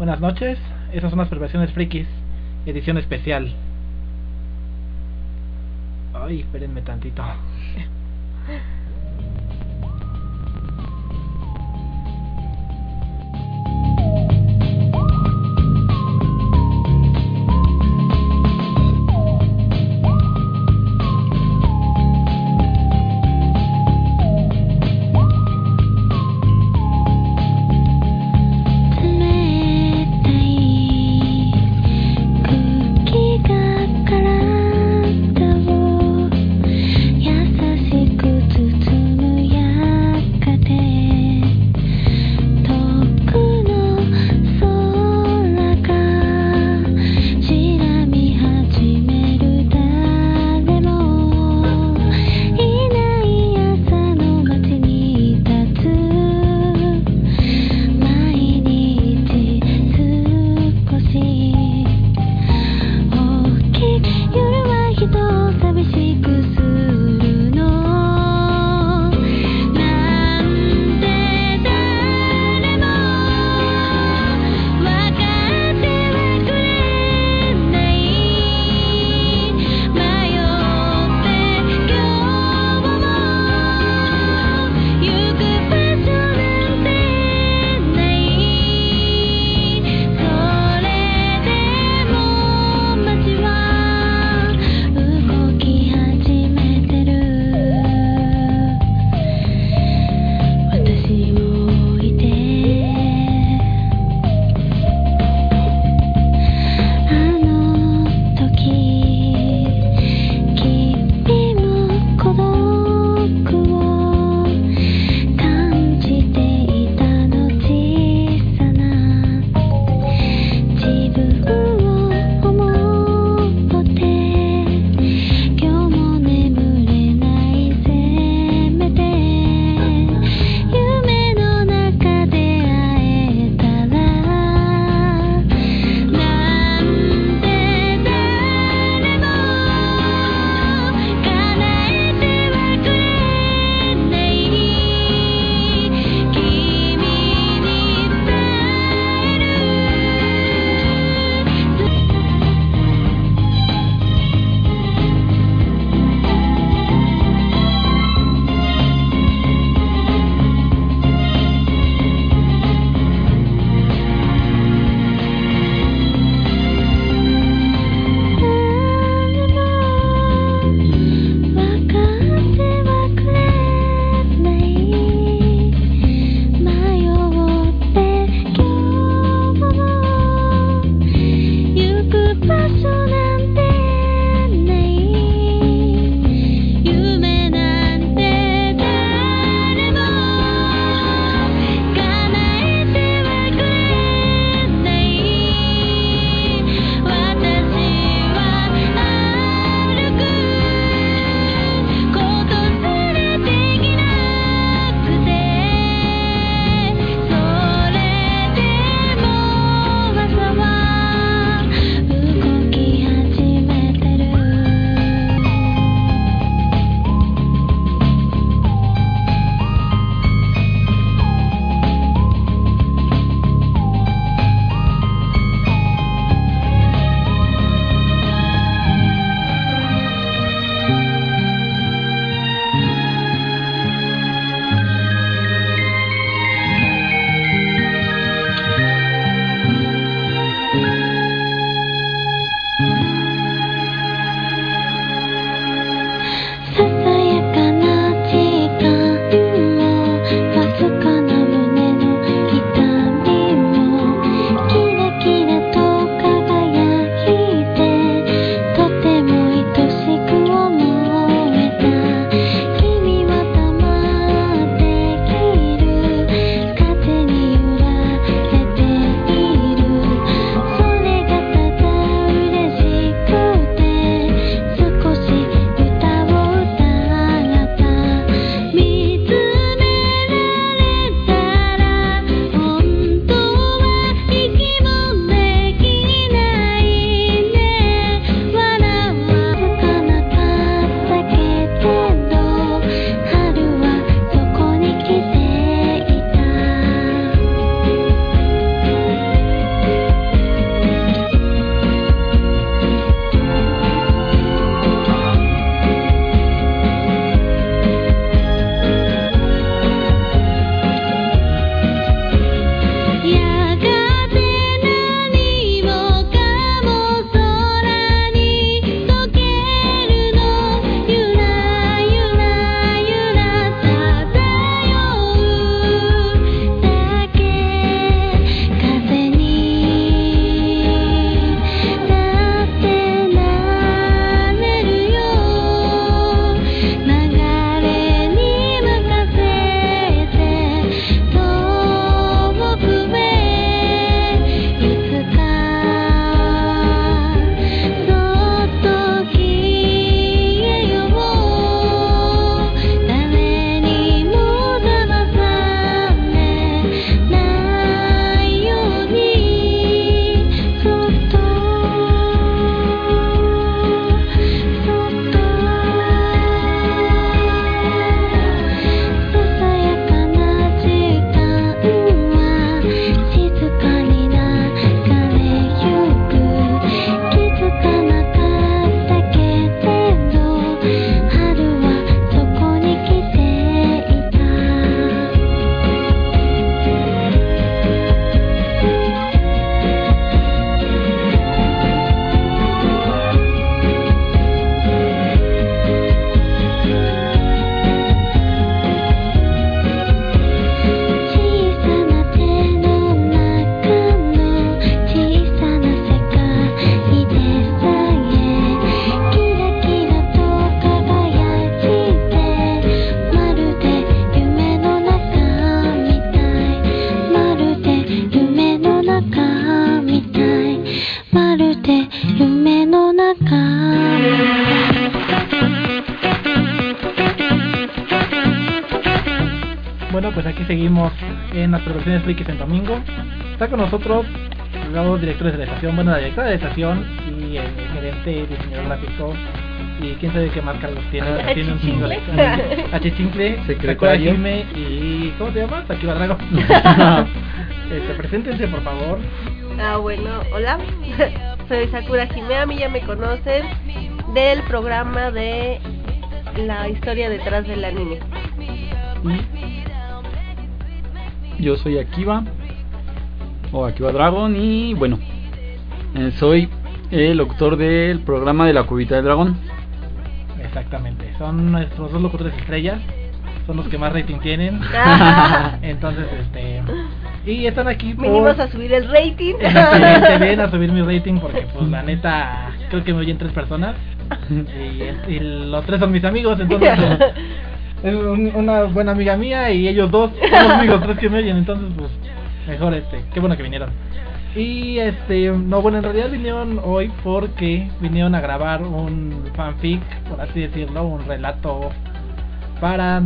Buenas noches, esas son las perversiones frikis, edición especial. Ay, espérenme tantito. nosotros los directores de la estación, bueno, la directora de la estación y el gerente diseñador gráfico y quién sabe qué más Carlos tiene. Ah, tiene un chingo de Achichincle, Secretario. Jime y ¿cómo te llamas? Aquí va Drago. este, preséntense por favor. Ah, bueno, hola. Soy Sakura Jime, a mí ya me conocen del programa de la historia detrás del anime. Yo soy Akiva o Akiva Dragon y bueno, eh, soy el locutor del programa de la cubita del dragón. Exactamente, son nuestros dos locutores estrellas, son los que más rating tienen. Entonces, este. Y están aquí por. Venimos a subir el rating. Exactamente, ven a subir mi rating porque, pues, la neta, creo que me oyen tres personas. Y, y los tres son mis amigos, entonces. pues, es un- una buena amiga mía y ellos dos son amigos tres que me oyen, entonces, pues, mejor este. Qué bueno que vinieron. Y este, no, bueno, en realidad vinieron hoy porque vinieron a grabar un fanfic, por así decirlo, un relato para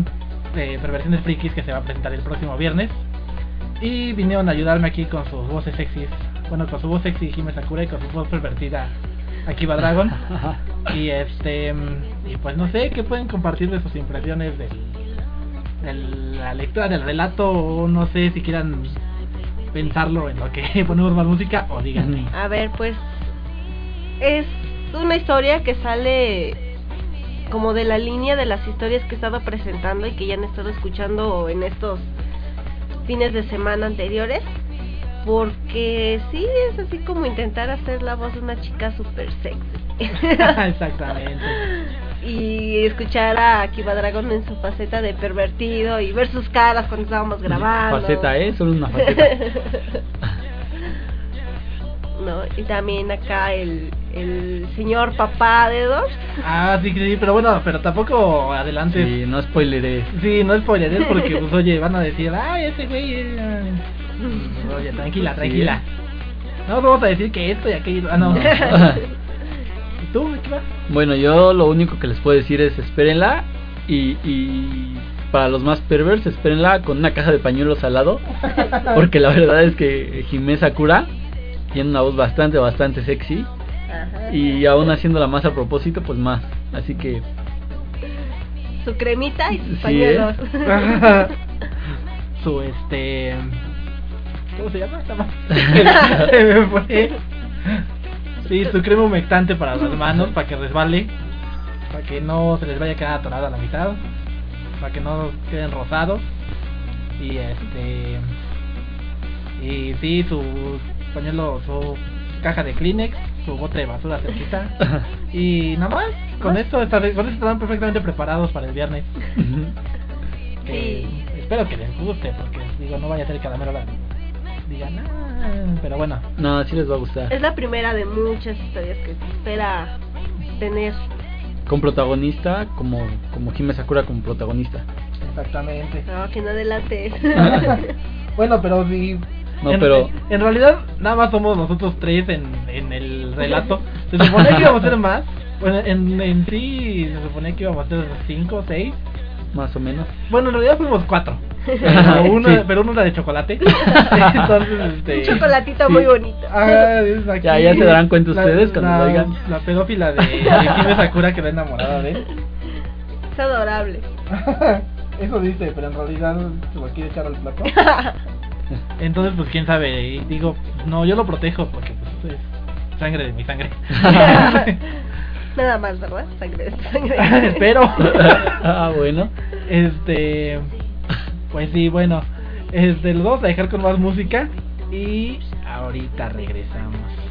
eh, perversiones frikis que se va a presentar el próximo viernes. Y vinieron a ayudarme aquí con sus voces sexys. Bueno, con su voz sexy Hime Sakura y con su voz pervertida Akiba Dragon. Y este, y pues no sé, ¿qué pueden compartir de sus impresiones del, de la lectura del relato? O no sé si quieran pensarlo en lo que ponemos más música o díganme. A ver, pues es una historia que sale como de la línea de las historias que he estado presentando y que ya han estado escuchando en estos fines de semana anteriores. Porque sí, es así como intentar hacer la voz de una chica super sexy. Exactamente. Y escuchar a Akiba Dragon en su faceta de pervertido y ver sus caras cuando estábamos grabando. Faceta, ¿eh? Solo una faceta. no, y también acá el, el señor papá de dos. Ah, sí, sí, pero bueno, pero tampoco adelante. Sí, no spoileré. Sí, no spoileré porque, pues, oye, van a decir, ay, ese güey. eh". Oye, tranquila, tranquila. No vamos a decir que esto y aquello. Ah, no. ¿Y tú, qué vas? Bueno, yo lo único que les puedo decir es espérenla y, y para los más perversos, espérenla con una caja de pañuelos al lado. Porque la verdad es que Jimé Sakura tiene una voz bastante, bastante sexy. Ajá. Y aún haciéndola más a propósito, pues más. Así que Su cremita y sus Sí, pañuelos. Su este. ¿Cómo se llama? Sí, su crema humectante para las manos, para que resbale. Para que no se les vaya a quedar atorada a la mitad. Para que no queden rosados. Y este. Y sí, su pañuelo, su caja de Kleenex, su bote de basura cerquita. Y nada más, con esto, con esto estarán perfectamente preparados para el viernes. Que Espero que les guste, porque digo, no vaya a ser que a la digan, "Ah", pero bueno, no, sí les va a gustar. Es la primera de muchas historias que se espera tener. Con protagonista, como, como Jimé Sakura como protagonista. exactamente. No, que no adelantes. bueno, pero si. No, en, pero- En realidad, nada más somos nosotros tres en, en el relato. Se suponía que íbamos a ser más. Bueno, en, en sí se suponía que íbamos a ser cinco o seis. Más o menos. Bueno, en realidad fuimos cuatro. Pero uno, Sí. pero uno era de chocolate. Entonces, este. Un chocolatito Sí. muy bonito. Ah, es aquí. Ya- ya se darán cuenta La- ustedes cuando la, lo oigan. La pedófila de, de Hime Sakura que está enamorada de él. Es adorable. Eso dice, pero en realidad se lo quiere echar al plato. Entonces, pues quién sabe. Y digo, no, yo lo protejo porque pues es sangre de mi sangre. Nada más, ¿verdad? Sangre sangre. pero, ah, bueno. este, pues sí, bueno, este, lo vamos a dejar con más música y ahorita regresamos.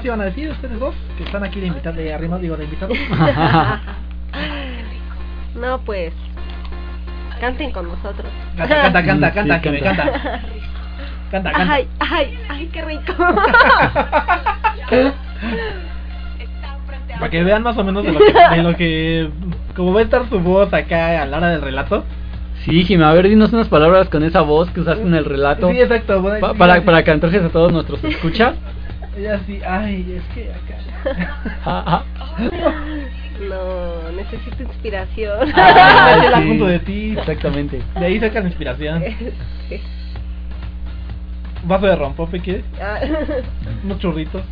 Más iban a decir ustedes dos? Que están aquí de invitados de arriba, digo de invitados. no, pues. Canten con nosotros. Canta, canta, canta, Sí, canta, que me canta. canta. Canta, canta. Ay, ay, ay, qué rico. Para que vean más o menos de lo que, de lo que como va a estar su voz acá a la hora del relato. Sí, Jimmy, a ver, dinos unas palabras con esa voz que usaste en el relato. Sí, exacto. bueno, Pa- para, para que antojes a todos nuestros escuchas. Ella sí, ay, es que acá. Ah, No, necesito inspiración. Ah, ah, es el sí, asunto de ti. Exactamente. De ahí sacan inspiración. Sí. Vaso de rompope, ¿quieres? Ah, Unos churritos.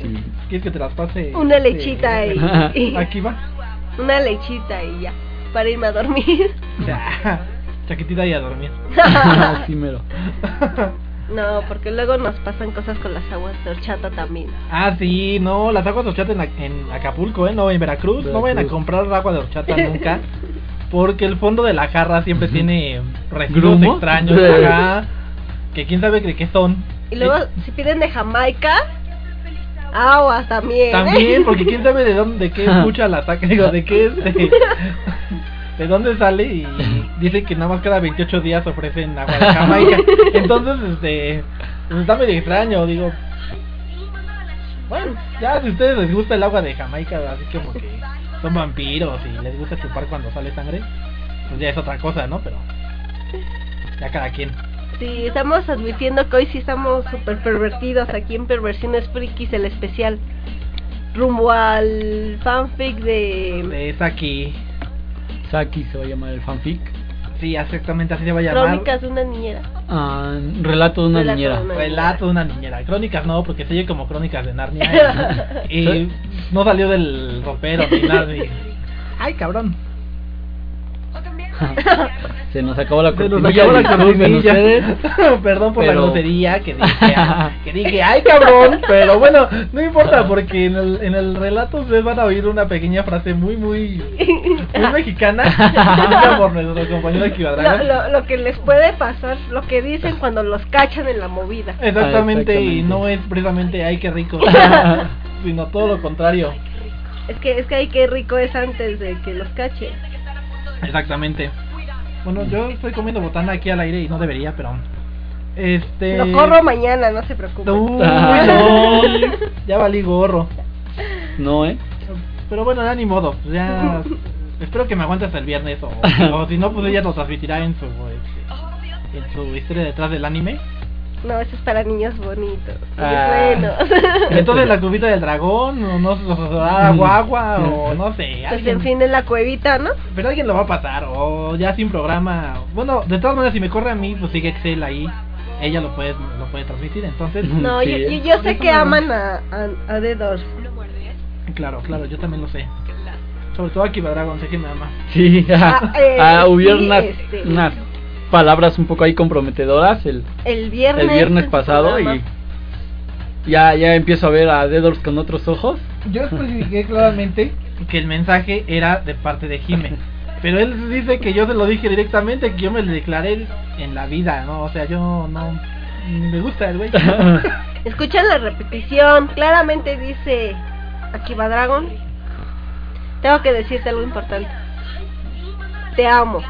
Sí. ¿Quieres que te las pase? Una este, lechita y, Aquí va. una lechita y ya, para irme a dormir. Ya, Chaquetita y a dormir. sí, mero. No, porque luego nos pasan cosas con las aguas de horchata también. Ah, sí, no, las aguas de horchata en, Ac- en Acapulco, ¿eh? No, en Veracruz. No vayan a comprar agua de horchata nunca. Porque el fondo de la jarra siempre tiene residuos extraños. Ajá, que quién sabe de qué son. Y luego, Eh, si piden de Jamaica, aguas también. ¿eh? También, porque quién sabe de dónde, de qué escucha la saca, digo, de qué este, de dónde sale y dice que nada más cada 28 días ofrecen agua de Jamaica. Entonces, este, pues está medio extraño, digo. Bueno, ya si a ustedes les gusta el agua de Jamaica, así como que son vampiros y les gusta chupar cuando sale sangre, pues ya es otra cosa, ¿no? Pero ya cada quien. Sí, estamos advirtiendo que hoy sí estamos súper pervertidos aquí en Perversiones Frikis, el especial. Rumbo al fanfic de Es aquí. Saki se va a llamar el fanfic. Sí, exactamente así se va a llamar. Crónicas de una niñera. Ah, relato de una Relato niñera. de una- Relato de una niñera. Crónicas no, porque se oye como crónicas de Narnia. Y, y no salió del ropero ni nada. y- Ay, cabrón. Se nos acabó la Se nos cortinilla. acabó la cortinilla. Perdón por la grosería que dije. Que dije, ay, cabrón. Pero bueno, no importa, porque en el, en el relato ustedes van a oír una pequeña frase muy, muy, muy mexicana. por nuestro compañero lo, lo, lo que les puede pasar, lo que dicen cuando los cachan en la movida. Exactamente, Ah, y exactamente. no es precisamente, ay, qué rico. sino todo lo contrario. Es que es que ay qué rico es antes de que los cachen. Exactamente. Bueno, yo estoy comiendo botana aquí al aire y no debería, pero. Este. Lo corro mañana, no se preocupen. Uy, no, ya valí gorro. No, ¿eh? Pero bueno, ya ni modo. pues Ya. Espero que me aguante hasta el viernes. O, o si no, pues ella lo transmitirá en su. este, en su historia detrás del anime. No, eso es para niños bonitos. Ah. buenos. Entonces la cubita del dragón, o no sé, o guagua, o no sé. Pues alguien- en fin en la cuevita, ¿no? Pero alguien lo va a pasar, o ya sin programa. Bueno, de todas maneras, si me corre a mí, pues sigue Excel ahí. Ella lo puede, lo puede transmitir, entonces. No, Sí, yo, yo, yo sé que aman a, a, a Dedor. Claro, claro, yo también lo sé. Sobre todo aquí Dragon, sé que me ama. Sí, Ah, eh, ah, sí, este. Palabras un poco ahí comprometedoras el, El viernes. el viernes pasado y ya, ya empiezo a ver a Deadors con otros ojos. Yo especifiqué claramente que el mensaje era de parte de Jime. Pero él dice que yo se lo dije directamente, que yo me lo declaré en la vida, ¿no? O sea, yo no. Me gusta el güey. Escuchan la repetición. Claramente dice Akiba Dragon. Tengo que decirte algo importante. Te amo.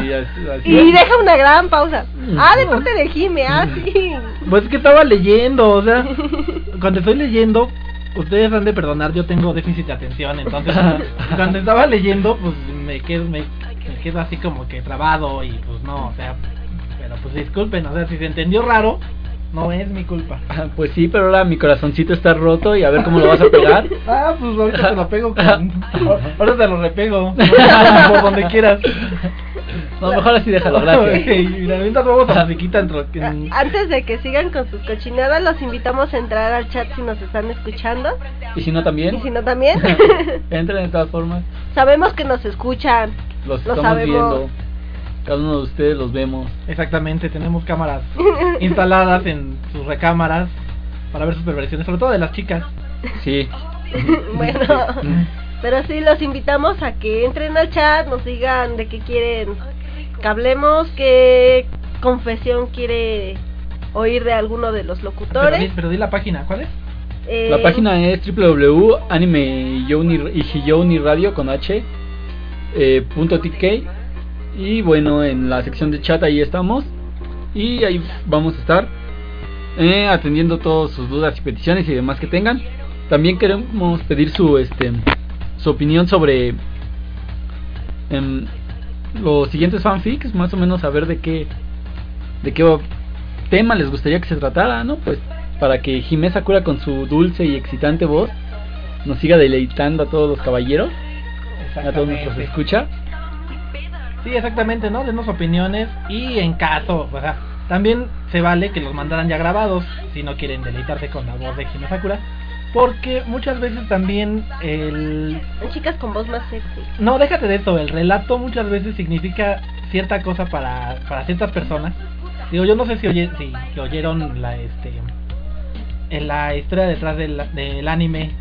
Sí, así- así Y deja una gran pausa. Ah, de parte de Jime, ah, sí. Pues es que estaba leyendo, o sea, cuando estoy leyendo, ustedes han de perdonar, yo tengo déficit de atención, entonces cuando estaba leyendo, pues me quedo, me, me quedo así como que trabado y pues no, o sea, pero pues disculpen, o sea, si se entendió raro, no es mi culpa. Ah, Pues sí, pero ahora mi corazoncito está roto y a ver cómo lo vas a pegar. Ah, pues ahorita te lo pego con... Ahora te lo repego, por donde quieras. No, mejor así déjalo, gracias. Y mientras vamos a la en- Antes de que sigan con sus cochinadas, los invitamos a entrar al chat si nos están escuchando. Y si no también, Y si no también. entren de todas formas. Sabemos que nos escuchan. Los Lo estamos sabemos. viendo. Cada uno de ustedes los vemos. Exactamente, tenemos cámaras instaladas en sus recámaras para ver sus perversiones, sobre todo de las chicas. Sí. bueno, pero sí los invitamos a que entren al chat, nos digan de qué quieren que hablemos, qué confesión quiere oír de alguno de los Pero, locutores. di- pero di la página, ¿cuál es? Eh, La página es www.anime con h eh, punto tk y bueno en la sección de chat ahí estamos y ahí vamos a estar eh, atendiendo todas sus dudas y peticiones y demás que tengan también queremos pedir su este su opinión sobre em, los siguientes fanfics más o menos saber de qué de qué tema les gustaría que se tratara, ¿no? Pues para que Jimé Sakura con su dulce y excitante voz nos siga deleitando a todos los caballeros, a todos nuestros escucha. Sí, exactamente, ¿no? Denos opiniones y en caso, o sea, también se vale que los mandaran ya grabados si no quieren deleitarse con la voz de Hime Sakura, porque muchas veces también el Chicas con voz más sexy. no, déjate de esto, el relato muchas veces significa cierta cosa para, para ciertas personas. Digo, yo no sé si, oye, si si oyeron la este en la historia detrás del, del anime,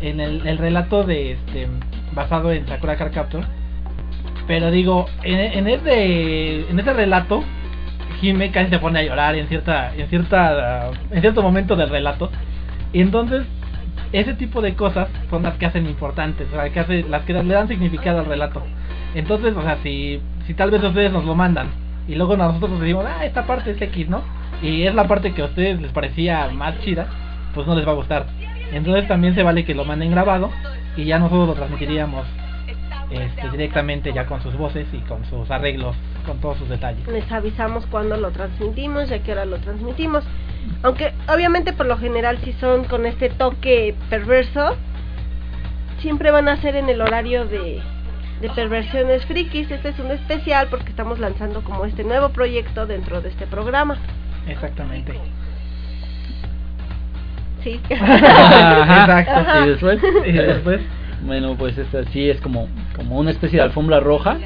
en el, el relato de este basado en Sakura Card Captor. Pero digo, en, en ese en ese relato Hime casi se pone a llorar en cierta en cierta en cierto momento del relato. Y entonces ese tipo de cosas son las que hacen importantes, o sea, que hace, las que le dan significado al relato. Entonces, o sea, si, si tal vez ustedes nos lo mandan y luego nosotros decimos, ah, esta parte es X, ¿no? Y es la parte que a ustedes les parecía más chida, pues no les va a gustar. Entonces también se vale que lo manden grabado y ya nosotros lo transmitiríamos este, directamente ya con sus voces y con sus arreglos, con todos sus detalles. Les avisamos cuándo lo transmitimos y a qué hora lo transmitimos. Aunque obviamente por lo general si son con este toque perverso, siempre van a ser en el horario de, de perversiones frikis. Este es un especial porque estamos lanzando como este nuevo proyecto dentro de este programa. Exactamente. Sí. Exacto. Ajá. Y después, Y después, bueno, pues esta sí es como, como una especie de alfombra roja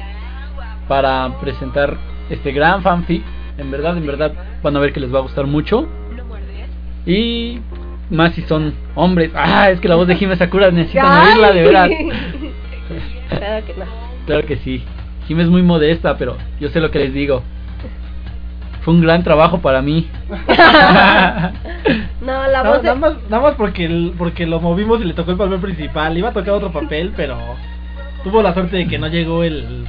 para presentar este gran fanfic. En verdad, en verdad, van a ver que les va a gustar mucho. Y más si son hombres. Ah, es que la voz de Jime Sakura necesitan Ay. oírla de veras. claro que no. Claro que sí. Jime es muy modesta, pero yo sé lo que les digo. Fue un gran trabajo para mí. No, la No, voz de... nada, más, nada más porque, el- porque lo movimos y le tocó el papel principal. Iba a tocar otro papel, pero tuvo la suerte de que no llegó el.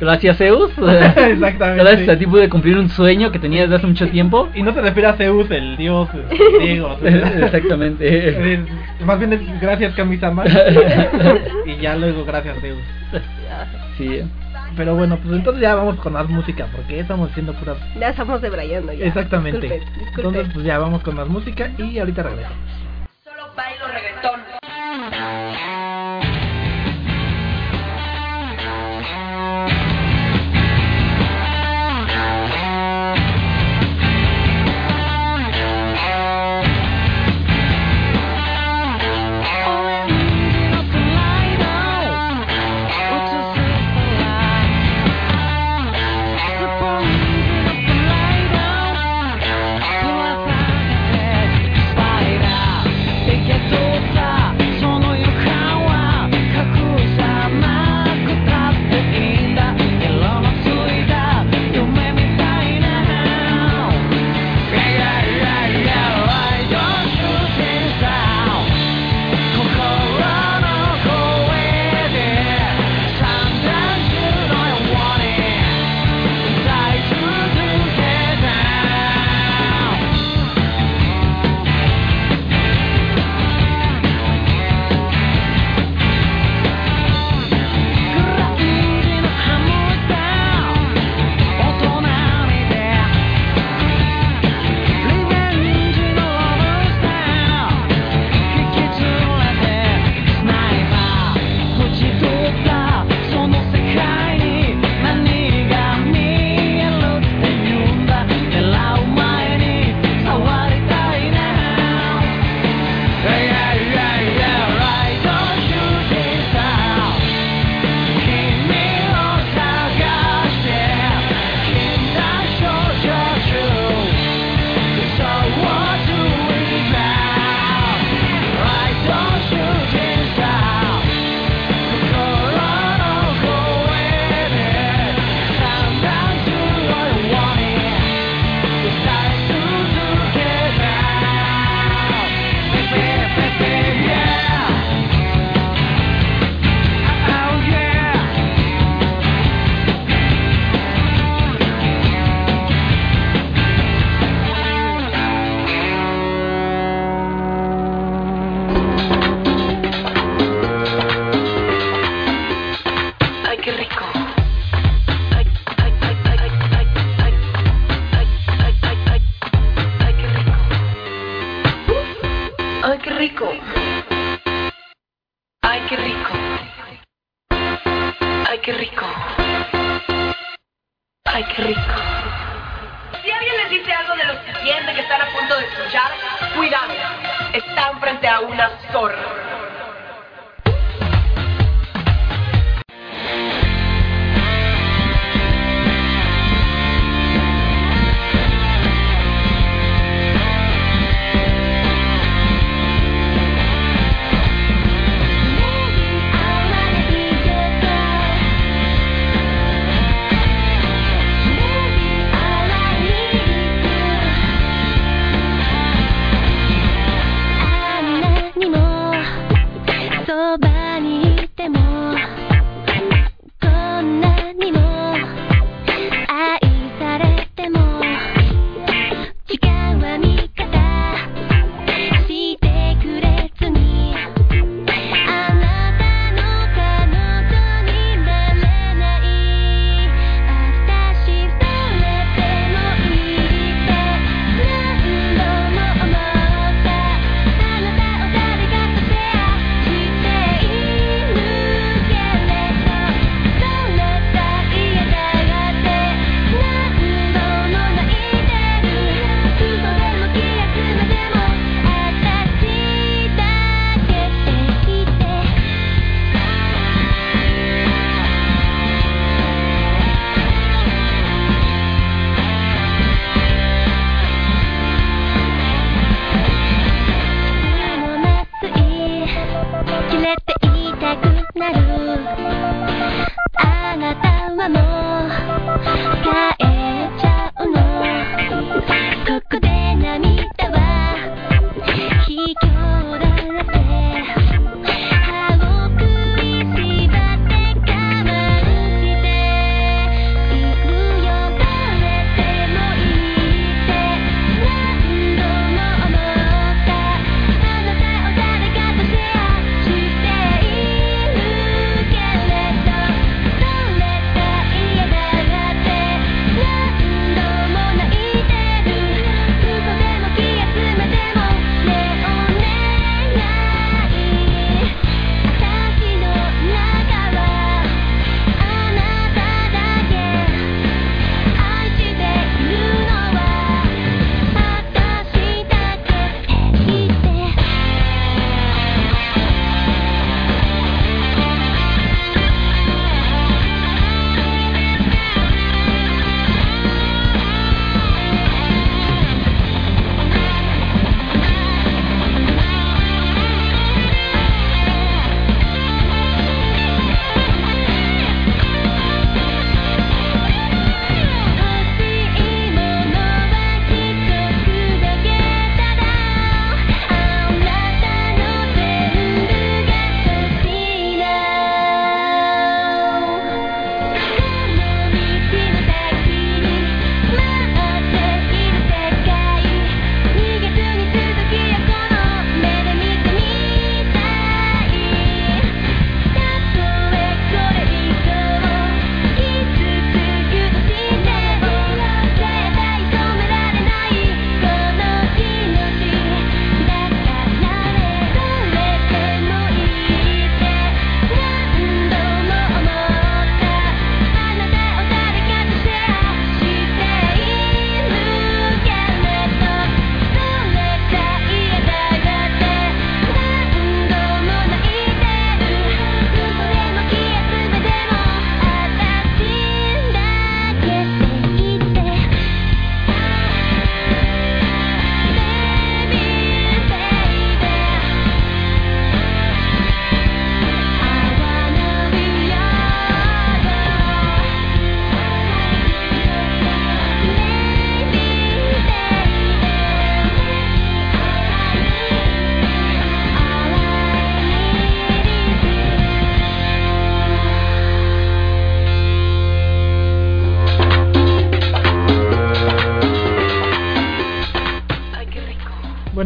Gracias, Zeus. Exactamente. Gracias a ti pude cumplir un sueño que tenía desde hace mucho tiempo. Y no se refiere a Zeus, el dios griego. Exactamente. Es- Más bien es gracias Kamisama. y ya luego gracias Zeus. Sí. Pero bueno, pues entonces ya vamos con más música, porque estamos haciendo puras. Ya estamos debrayando ya. Exactamente. Entonces, pues ya vamos con más música y ahorita regresamos. Solo bailo reggaetón.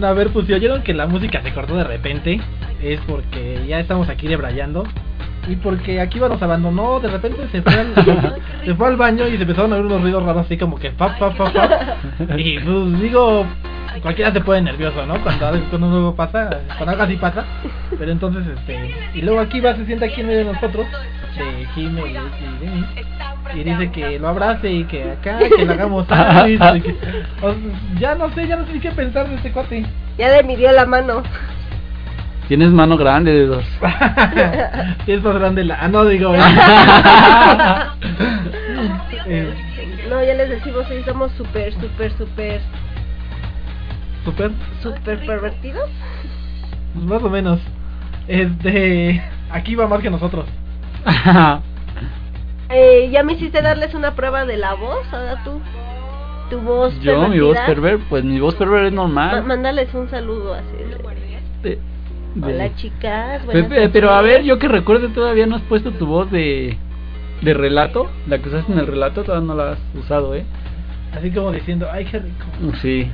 A ver, pues si oyeron que la música se cortó de repente, es porque ya estamos aquí debrayando. Y porque aquí nos abandonó, de repente se fue, al, se fue al baño y se empezaron a oír unos ruidos raros así como que pa pa pa pa. Y pues digo, cualquiera se pone nervioso, ¿no? Cuando, algo- cuando algo pasa, cuando algo así pasa. Pero entonces, este. Y luego aquí va, se sienta aquí en medio de nosotros, de Jime y, y de mí. Y dice que lo abrace y que acá, que le hagamos que- o Ya no sé, ya no sé ni qué pensar de este cuate. Ya le midió la mano. Tienes mano grande de dos. Sí, es más grande la. Ah, no digo. eh, No, ya les decimos, sí, somos súper, súper, súper, Super. súper pervertidos. Pues más o menos. Este. Aquí va más que nosotros. Eh, ya me hiciste darles una prueba de la voz, ahora tú. Tu voz Yo, mi voz perver, pues mi voz perver es Ma- normal. mándales un saludo así. de- De- de- Hola chicas. Pero a ver, yo que recuerde todavía no has puesto tu voz de de relato, la que usaste en el relato todavía no la has usado, ¿eh? Así como diciendo, ay, qué rico. Sí.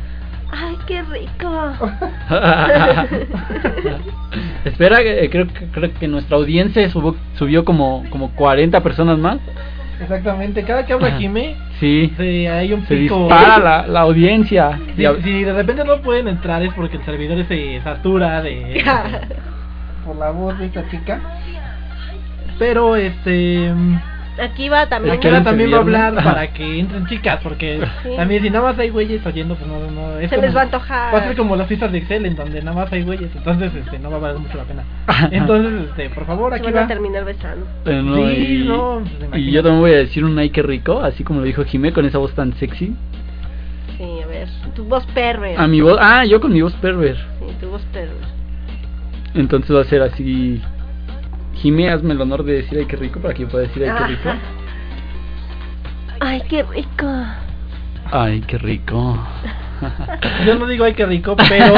Ay, qué rico. Espera, eh, creo que creo que nuestra audiencia subió, subió como como 40 personas más. Exactamente, cada que habla Jime, Sí. se, hay un Se pico. dispara la, la audiencia. Si, si de repente no pueden entrar es porque el servidor se satura de por la voz de esta chica. Pero este Aquí va también. aquí ahora Excelente también va a hablar para que entren chicas porque Sí. también si nada más hay güeyes oyendo pues no no es Se como- les va a antojar. Va a ser como las fiestas de Excel en donde nada más hay güeyes, entonces este no va a valer mucho la pena. Entonces este, por favor, Se aquí van a va. terminar besando. eh, no, Sí, y, no, pues, y yo también voy a decir un ay qué rico, así como lo dijo Jimé con esa voz tan sexy. Sí, a ver. Tu voz perver. A mi voz, ah, yo con mi voz perver. Sí, tu voz perver. Entonces va a ser así. Jimé, hazme el honor de decir ay qué rico para que yo pueda decir ay qué rico. Ay, qué rico. Ay, qué rico. Yo no digo ay qué rico, pero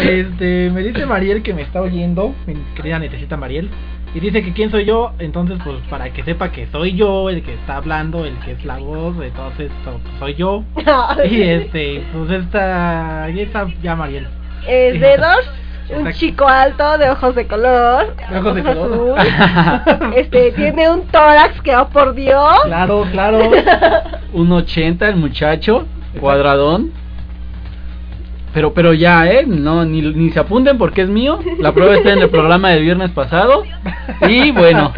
este me dice Mariel que me está oyendo, mi querida netecita Mariel, y dice que quién soy yo, entonces pues para que sepa que soy yo el que está hablando, el que es la voz, entonces pues, soy yo. Y este, pues esta, ahí está ya Mariel. Es de dos. Un Exacto. chico alto de ojos de color. De ojos de color. azul. Este, tiene un tórax que, oh por Dios. Claro, claro. Un 80 el muchacho, cuadradón. Pero pero ya, ¿eh? No, ni, ni se apunten porque es mío. La prueba está en el programa del viernes pasado. Y bueno,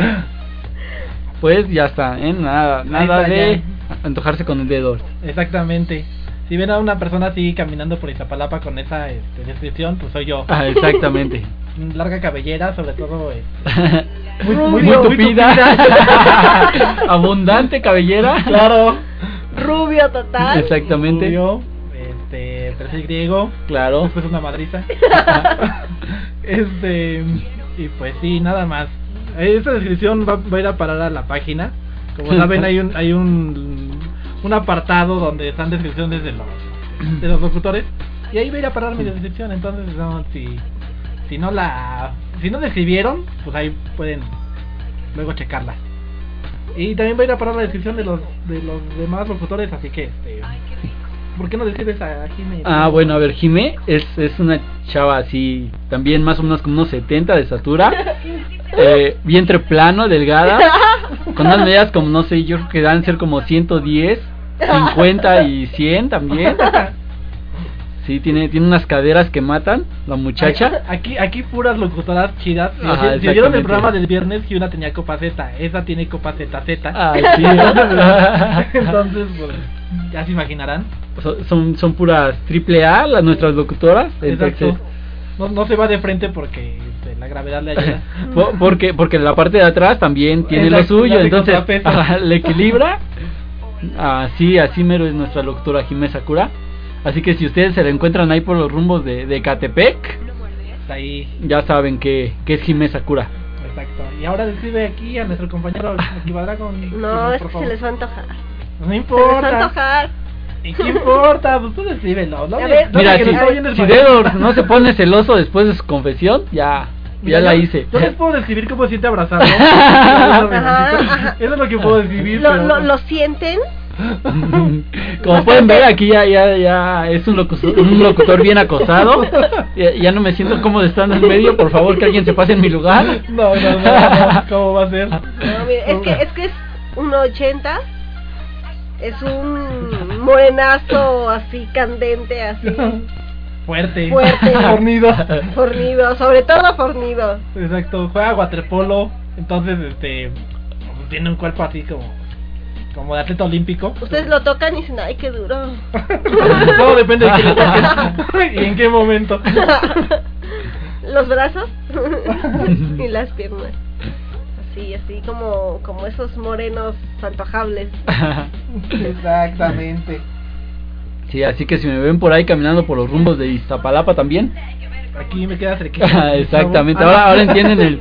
pues ya está, ¿eh? Nada, nada está, de antojarse con el dedo. Exactamente. Si ven a una persona así caminando por Izapalapa con esa este, descripción, pues soy yo. Ah, exactamente. Larga cabellera, sobre todo este, Muy, Muy- muy, muy tupida. tupida. Abundante cabellera. Claro. Rubio total. Exactamente. Rubio, este, perfil griego, Claro. después una madriza. este, y pues sí, nada más. Esta descripción va, va a ir a parar a la página. Como saben, hay un, hay un, un apartado donde están descripciones de los, de los locutores. Y ahí va a ir a parar mi descripción. Entonces, no, si, si no la, si no la escribieron, pues ahí pueden luego checarla. Y también va a ir a parar la descripción de los, de los demás locutores, así que, este, ¿por qué no describes a Jimmy? Ah, bueno, a ver, Jimé es, es una chava así, también más o menos como unos 70 de estatura, eh, vientre plano, delgada, con unas medidas como, no sé, yo creo que dan ser como 110, 50 y 100 también. Sí, tiene, tiene unas caderas que matan, la muchacha. Aquí, aquí puras locutoras chidas. Si, Ajá, si- si vieron el programa del viernes, que una tenía copa Z, esa tiene copa ZZ. Ay, sí. Entonces, pues, ya se imaginarán. son, son, son puras triple A las nuestras locutoras, entonces... No, no se va de frente porque este, la gravedad le ayuda. Po- Porque, porque la parte de atrás también tiene lo Exacto, suyo, entonces ajá, le equilibra. Así, así mero es nuestra doctora Jimé Sakura. Así que si ustedes se la encuentran ahí por los rumbos de, de Catepec, Está ahí. ya saben que, que es Jimé Sakura. Exacto. Y ahora describe aquí a nuestro compañero Dragon. No, es que se les va a antojar. No Se les va a importa. antojar. ¿Y qué importa? Pues tú descríbelo. ¿no? No, Mira, si, si. Dedor no se pone celoso después de su confesión, ya, Mira, ya la hice. Yo les puedo describir cómo se siente abrazarlo. Ajá, ajá. Eso es lo que puedo describir. ¿Lo, pero- lo, ¿Lo sienten? Como pueden ver, aquí ya, ya, ya es un locutor, un locutor bien acosado. Ya, ya no me siento cómodo estando en medio. Por favor, que alguien se pase en mi lugar. No, no, no, no, ¿Cómo va a ser? No, mire, es que es que es 1.80 es un morenazo así candente, así Fuerte. Fuerte. Fornido. fornido, sobre todo fornido. Exacto, juega waterpolo, entonces este tiene un cuerpo así como como de atleta olímpico. Ustedes lo tocan y dicen, ay, qué duro. Todo depende de quién toques y en qué momento. Los brazos y las piernas. Así, así como, como esos morenos antojables. Exactamente. Sí, así que si me ven por ahí caminando por los rumbos de Iztapalapa también. Aquí me queda cerquita. Exactamente, Ah, ahora, ahora entienden el,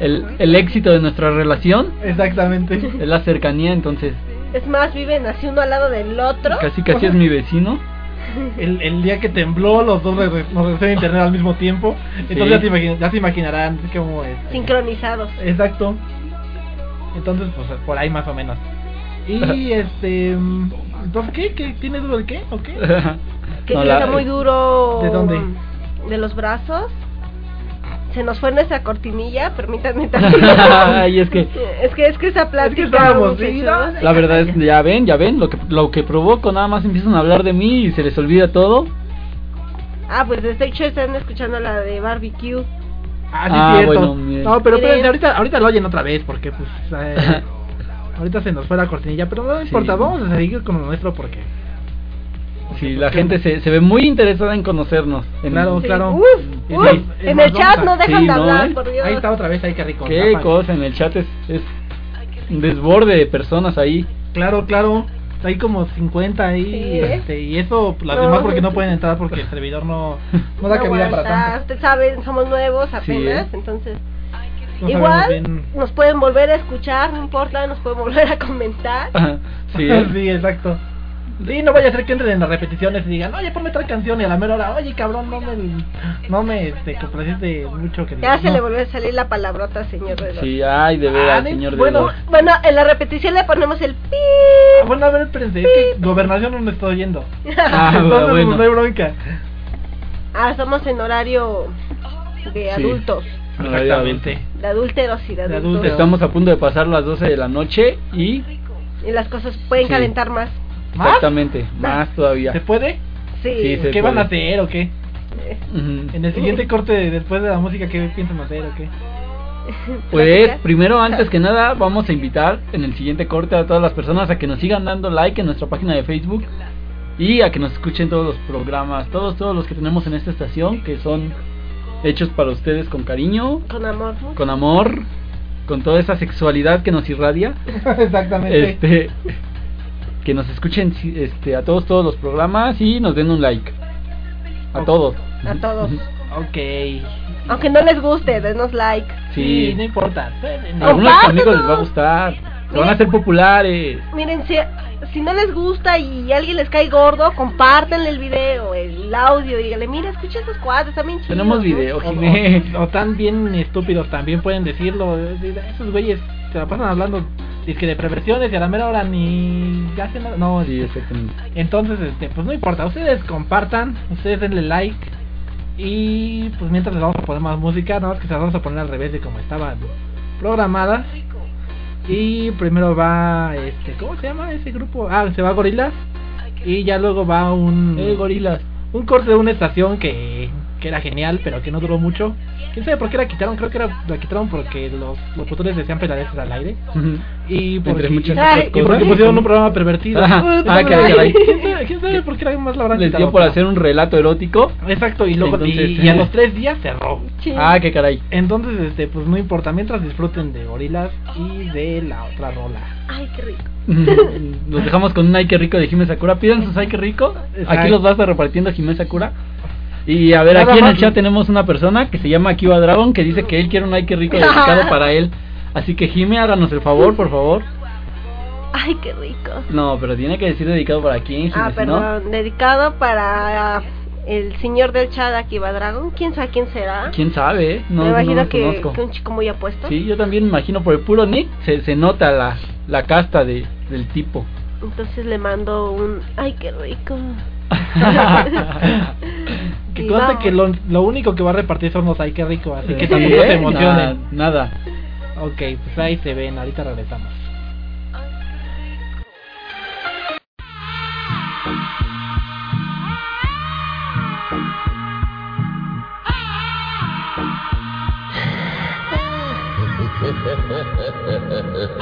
el, el éxito de nuestra relación. Exactamente. Es la cercanía, entonces Es más, viven así uno al lado del otro. casi casi es mi vecino. El, el día que tembló, los dos nos regresaron internet al mismo tiempo. Entonces Sí. ya, te imagin- ya se imaginarán cómo es. Sincronizados. Exacto. Entonces, pues por ahí más o menos. Y este. mm, Entonces, ¿qué? ¿Qué? ¿Tiene duro de qué? ¿O qué? Que No, sí la- está muy duro. ¿De dónde? De los brazos. Se nos fue nuestra cortinilla, permítanme también. Ay, es que Es que es que esa plática. estábamos, sí, muchachos. ¿no? la verdad es, ya ven, ya ven, lo que, lo que provoco, nada más empiezan a hablar de mí y se les olvida todo. Ah, pues de hecho están escuchando la de barbecue. Ah, sí, Ah, cierto. bueno, no, pero espérense, ahorita, ahorita lo oyen otra vez porque, pues. eh, ahorita se nos fue la cortinilla, pero no importa, vamos a seguir con lo nuestro porque. Sí, la gente se, se ve muy interesada en conocernos. En- Claro, Sí. claro. Uf, uf, en el chat no dejan Sí, de ¿no, hablar, por Dios. Ahí está otra vez, ahí que rico. Qué cosa, en el chat es, es un desborde de personas ahí. Claro, claro. Hay como 50 ahí. Sí. este, y eso, pues, las No. demás porque no pueden entrar porque el servidor no, no da No cabida para tanto. Ustedes saben, somos nuevos Sí, apenas, ¿eh? entonces No igual bien. nos pueden volver a escuchar, no importa, nos pueden volver a comentar. sí, sí, exacto. Sí, no vaya a ser que entren en las repeticiones y digan, oye, ponme tal canción y a la mera hora, oye, cabrón, no me, no me este, complaciste mucho que Ya digas, se no. le volvió a salir la palabrota, señor Redor. Sí, ay, de Ah, veras, ni- señor de bueno. Bueno, en la repetición le ponemos el pi. Ah, Bueno, a ver, espérense, es que gobernación no me está oyendo. Ah, Entonces, bueno. no hay bronca. Ah, estamos en horario de Sí. adultos, No, Exactamente. De adultos. adúlteros. Estamos a punto de pasar las 12 de la noche y Y las cosas pueden Sí. calentar más. ¿Más? exactamente, más todavía. ¿Se puede? Sí. Sí, se ¿Qué van a hacer o qué? En el siguiente corte, después de la música, ¿qué piensan hacer o qué? Pues primero, antes que nada, vamos a invitar en el siguiente corte a todas las personas a que nos sigan dando like en nuestra página de Facebook y a que nos escuchen todos los programas, todos, todos los que tenemos en esta estación, que son hechos para ustedes con cariño, Con amor. ¿no? con amor, con toda esa sexualidad que nos irradia. Exactamente. Este, que nos escuchen este, a todos, todos los programas y nos den un like. A todos. A todos. Ok. Aunque no les guste, denos like. Sí, Sí. no importa. A algunos amigos les va a gustar. Se van a hacer populares. Miren, si, si no les gusta y alguien les cae gordo, compártanle el video, el audio, díganle, mira, escucha esos cuadros, también chidos. Tenemos ¿no?". video, O, Jimé. o- o tan bien estúpidos también pueden decirlo. Esos güeyes se la pasan hablando dizque de perversiones y a la mera hora ni hacen nada. No, Sí, este, exactamente. entonces, este, pues no importa. Ustedes compartan, ustedes denle like. Y pues mientras les vamos a poner más música, nada más que se las vamos a poner al revés de como estaban programadas. Y primero va, este, ¿cómo se llama ese grupo? Ah, se va Gorilas. Y ya luego va un. Eh, gorilas. Un corte de una estación que, que era genial, pero que no duró mucho. ¿Quién sabe por qué la quitaron? Creo que era, la quitaron porque los locutores decían peladeces al aire. Y porque, Entre muchas Ay, y porque pusieron un programa pervertido. Ajá. Entonces, Ah, caray, caray. ¿quién, sabe, quién sabe por qué la más la habrán Les quitado? dio por hacer un relato erótico. Exacto, y luego y- Entonces- y, a los tres días cerró. Sí. Ah, qué caray. Entonces, este, pues no importa, mientras disfruten de Gorilas y de la otra rola. Ay, qué rico. Los dejamos con un ay que rico de Jimé Sakura. Pidan sus ay que rico. Aquí los vas a repartiendo Jimé Sakura. Y a ver, Nada aquí en el chat tenemos una persona que se llama Kiva Dragon que dice que él quiere un ay que rico dedicado para él. Así que Jimé, háganos el favor, por favor. Ay, qué rico. No, pero tiene que decir dedicado para quién, Jimé, Ah, si no- perdón, dedicado para el señor del chat aquí va Dragon. ¿Quién sabe quién será? ¿Quién sabe? No, Me no imagino lo que, conozco. que un chico muy apuesto. Sí, yo también me imagino por el puro nick se, se nota la, la casta de, del tipo. Entonces le mando un ay, qué rico. Que Y conste vamos. que lo, lo único que va a repartir son los ay qué rico, así que Sí, tampoco ¿eh? se emocionen. Nada, nada. Ok, pues ahí se ven, ahorita regresamos.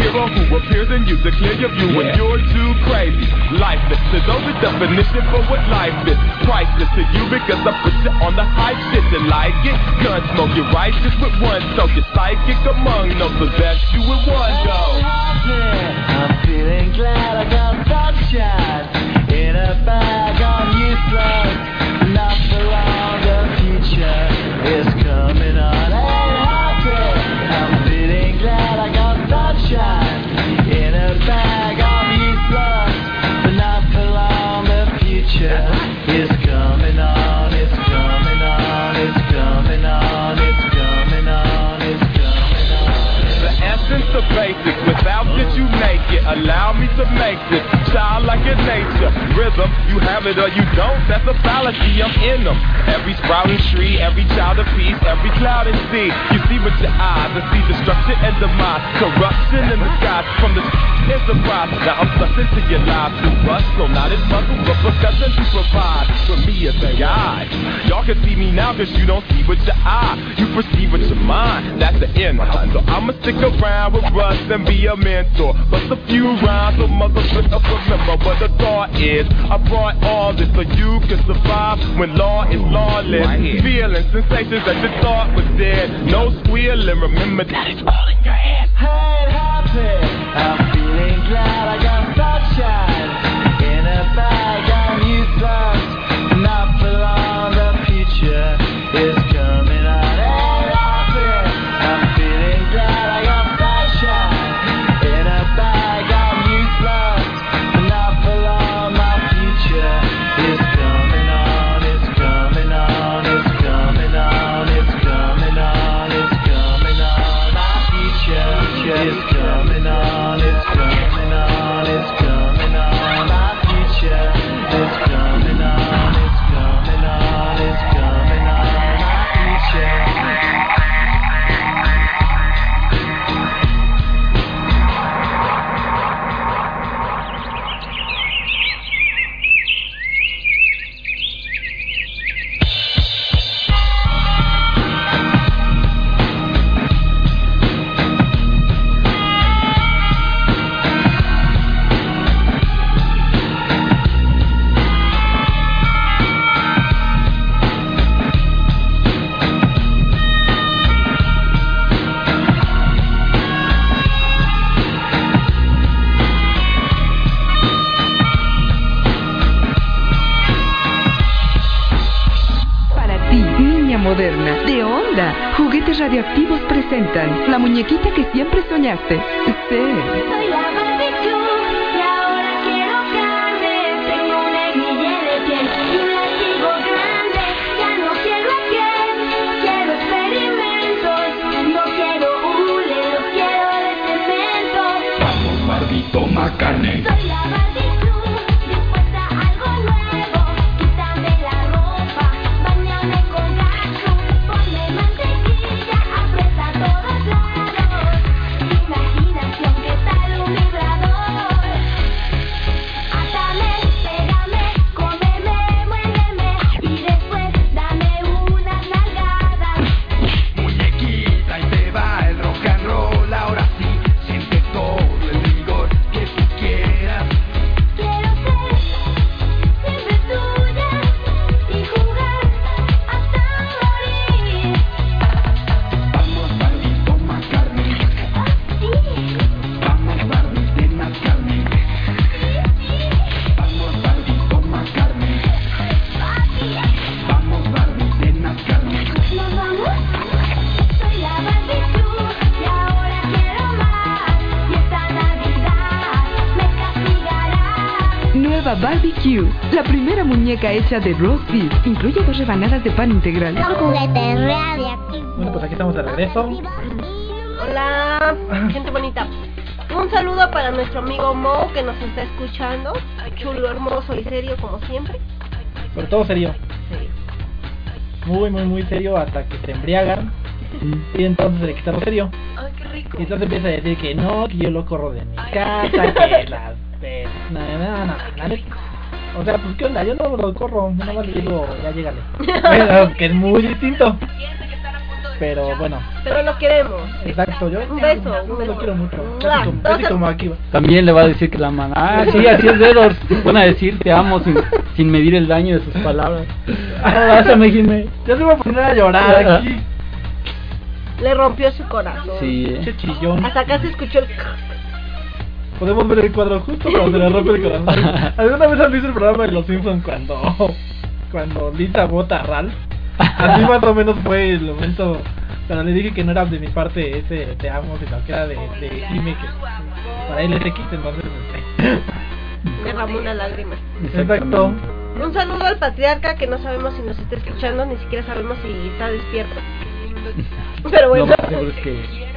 Hero who appears in you to clear your view when you're too crazy. Lifeless to those the definition for what life is. Priceless to you because I put you on the high shit and like it. Gun smoke, you're righteous with one. So you're psychic among no possess you with one go. I'm feeling glad I got sunshine Allow me to make this child like in nature. Rhythm, you have it or you don't. That's a fallacy. I'm in them. Every sprouting tree, every child of peace, every cloud and sea. You see with your eyes, I see destruction and demise, corruption in the skies from the enterprise. Now I'm sucked into your lives through rust, so not as muscle but percussion to provide for me as a guide. Y'all can see me now cause you don't see with your eye. You perceive with your mind. That's the end. So I'ma stick around with Russ and be a mentor. Bust a few rhymes so motherfuckers remember what the thought is. I brought all this so you can survive when law is lawless. Feeling sensations that you thought was dead. No squealing. Remember that it's all in your head. Ain't happy. I'm feeling glad I got sunshine muñeca hecha de roast beef. Incluye dos rebanadas de pan integral. Juguete radioactivo. Bueno, pues aquí estamos de regreso. Hola, gente bonita. Un saludo para nuestro amigo Mo que nos está escuchando. Chulo, hermoso y serio como siempre. Sobre todo serio. Muy, muy, muy serio hasta que se embriagan. Y entonces se le quita lo serio. Y entonces empieza a decir que no, que yo lo corro de mi casa, que las... No. O sea, pues qué onda, yo no lo corro, nada más le digo, ya llégale. Bueno, que es muy distinto. Pero bueno, Pero lo queremos. exacto, yo Un beso, yo un lo beso. quiero mucho. Casi como, casi como aquí. También le va a decir que la aman. Ah, sí, así es Dedos. Van a decir te amo sin, sin medir el daño de sus palabras. Abrázame, Jimé. Ya se va a poner a llorar aquí. Le rompió su corazón. Sí, eh. Hasta acá se escuchó el... Podemos ver el cuadro justo cuando se le rompe el corazón. ¿Alguna vez has visto el programa de Los Simpsons cuando, cuando Lisa vota a Ralph? Así más o menos fue el momento cuando le dije que no era de mi parte ese te amo, sino que era de, de Jimmy, que para él es X, entonces este. Derramó una lágrima. Exacto. Un saludo al patriarca que no sabemos si nos está escuchando, ni siquiera sabemos si está despierto. Pero bueno, más seguro es que.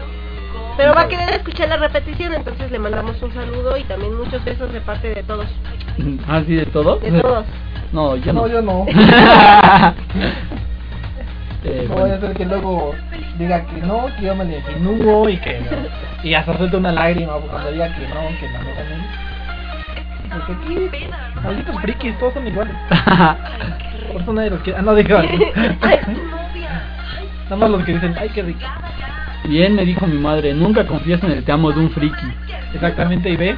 Pero va a querer escuchar la repetición, entonces le mandamos un saludo y también muchos besos de parte de todos. ¿Así de todo? De todos. No, yo no. No, yo no. Eh, No vaya a ser que luego diga que no, que yo me le insinúo y que y hasta suelte una lágrima cuando diga que no, que no, no. Porque aquí, malditos frikis, todos son iguales. Por eso nadie los quiere. Ah, no, digo. Nada más los que dicen, ay, qué rico. Bien me dijo mi madre, nunca confías en el te amo de un friki. Exactamente, y ve.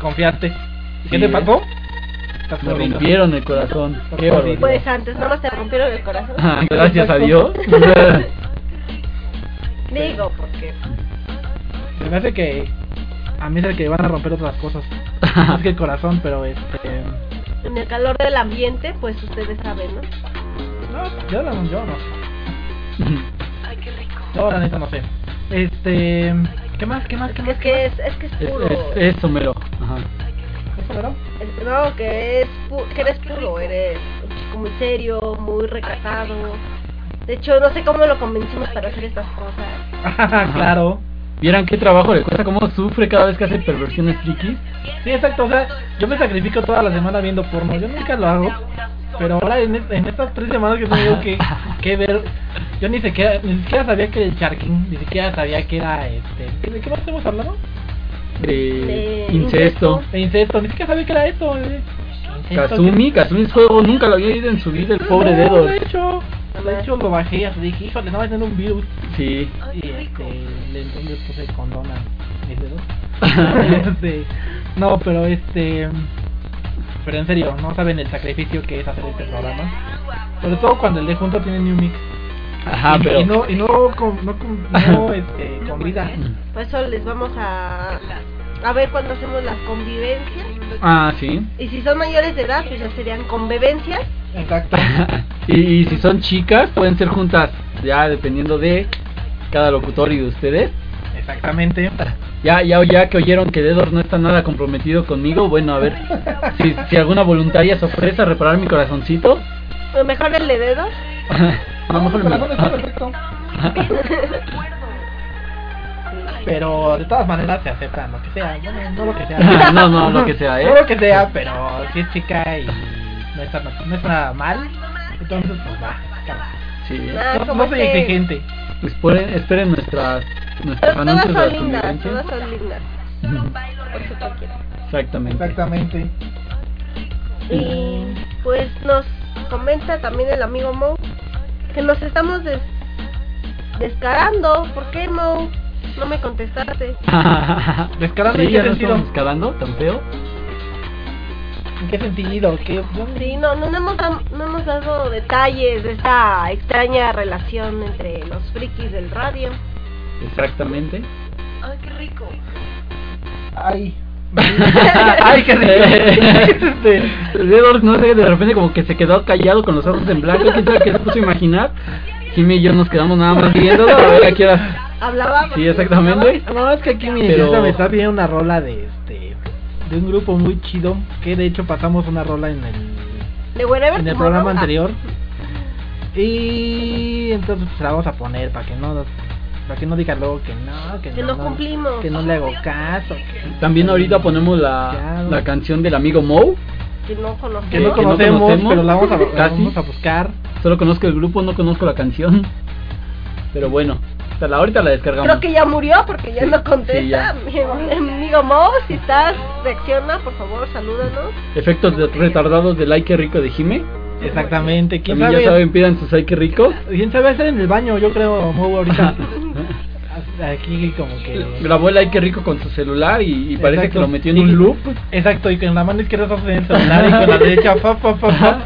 Confiaste. ¿Y qué Sí, te pasó? Me rompieron el corazón. Qué barbaridad. Pues antes, más te rompieron el corazón. Ah, Gracias a Dios. Digo, porque Se me hace que a mí es el que van a romper otras cosas. Más que el corazón, pero este. en el calor del ambiente, pues ustedes saben, ¿no? No, yo no, yo no. Yo la neta no sé. Este. ¿Qué más? ¿Qué más? ¿Qué más? Es que es, es que es Es, puro. es, eso, mero. Ajá. ¿Eso, verdad? Es- No, que es pu- que eres puro, eres un chico muy serio, muy recatado. De hecho, no sé cómo lo convencimos para hacer estas cosas. claro. ¿Vieran qué trabajo le cuesta? ¿Cómo sufre cada vez que hace perversiones frikis? Sí, exacto. O sea, yo me sacrifico toda la semana viendo porno. Yo nunca lo hago. Pero ahora en, es- en estas tres semanas que tengo que, que ver, yo ni siquiera, ni siquiera sabía que era el Sharking, ni siquiera sabía que era este. ¿De qué más hemos hablado? De, De incesto. De incesto, ni siquiera sabía que era esto. eh. Kazumi, Kazumi es juego, nunca lo había ido en su vida el pobre no, dedo. De hecho, de hecho lo bajé, así dije, híjole, no va a tener un virus. Sí. Y este, le entonces puse condón a mis dedos. este, no, pero este. Pero en serio, no saben el sacrificio que es hacer este programa. Sobre todo cuando el de junto tiene New Mix. Ajá, y, pero. y no, y no, con, no, con, no este, con vida. Por eso les vamos a a ver cuando hacemos las convivencias. Ah, sí. Y si son mayores de edad, pues ya serían convivencias. Exacto. y, y si son chicas, pueden ser juntas, ya dependiendo de cada locutor y de ustedes. Exactamente. Ya, ya, ya que oyeron que Dedor no está nada comprometido conmigo, bueno, a ver si, si alguna voluntaria se ofrece a reparar mi corazoncito. O mejor el de dedos. a lo mejor el. Pero de todas maneras se acepta lo que sea, bueno, no lo que sea. No, no, lo que sea, ¿eh? No lo que sea, pero si es chica y no está, no está mal, entonces pues va, cámara. Sí. No, no soy exigente. Esperen, esperen nuestras, nuestros Todas son lindas, todas son lindas. Exactamente. Exactamente. Y pues nos comenta también el amigo Mo que nos estamos des- descarando. ¿Por qué Mo? No me contestaste. ¿Descarando sí, qué no sentido? descarando, tan feo. ¿En qué sentido? ¿Qué? Sí, no, no, no hemos, no hemos dado detalles de esta extraña relación entre los frikis del radio. Exactamente. Ay, qué rico. Ay. Ay, qué rico. este, Dedor, no sé, de repente como que se quedó callado con los ojos en blanco. ¿Quién sabe qué se puso a imaginar? Jimmy y yo nos quedamos nada más viéndolo. A ver a qué hora. Hablaba. Sí, exactamente. No, es que aquí mi Pero- me está pidiendo una rola de este de un grupo muy chido que de hecho pasamos una rola en el De en el programa ah, anterior y entonces pues la vamos a poner para que no para que no diga luego que no que, Que no cumplimos. que no le hago caso que, También ahorita ponemos la, la canción del amigo Moe. Que no conocemos. que no que no conocemos, conocemos, pero la vamos a, la casi. vamos a buscar Solo conozco el grupo, no conozco la canción. Pero bueno, hasta la, ahorita la descargamos. Creo que ya murió porque ya no contesta. sí, ya. Mi amigo Mo, si estás, reacciona, por favor, salúdanos. Efectos de- retardados del Ay que rico de Jime. Exactamente quién También sabe ya saben, pidan sus Ay que ricos. quién sabe estar en el baño yo creo Mau, ahorita aquí como que Grabó el Ay que rico con su celular y, y parece Exacto. que lo metió en Y- un loop. Exacto, y con la mano izquierda está en el celular y con la derecha pa, pa, pa, pa.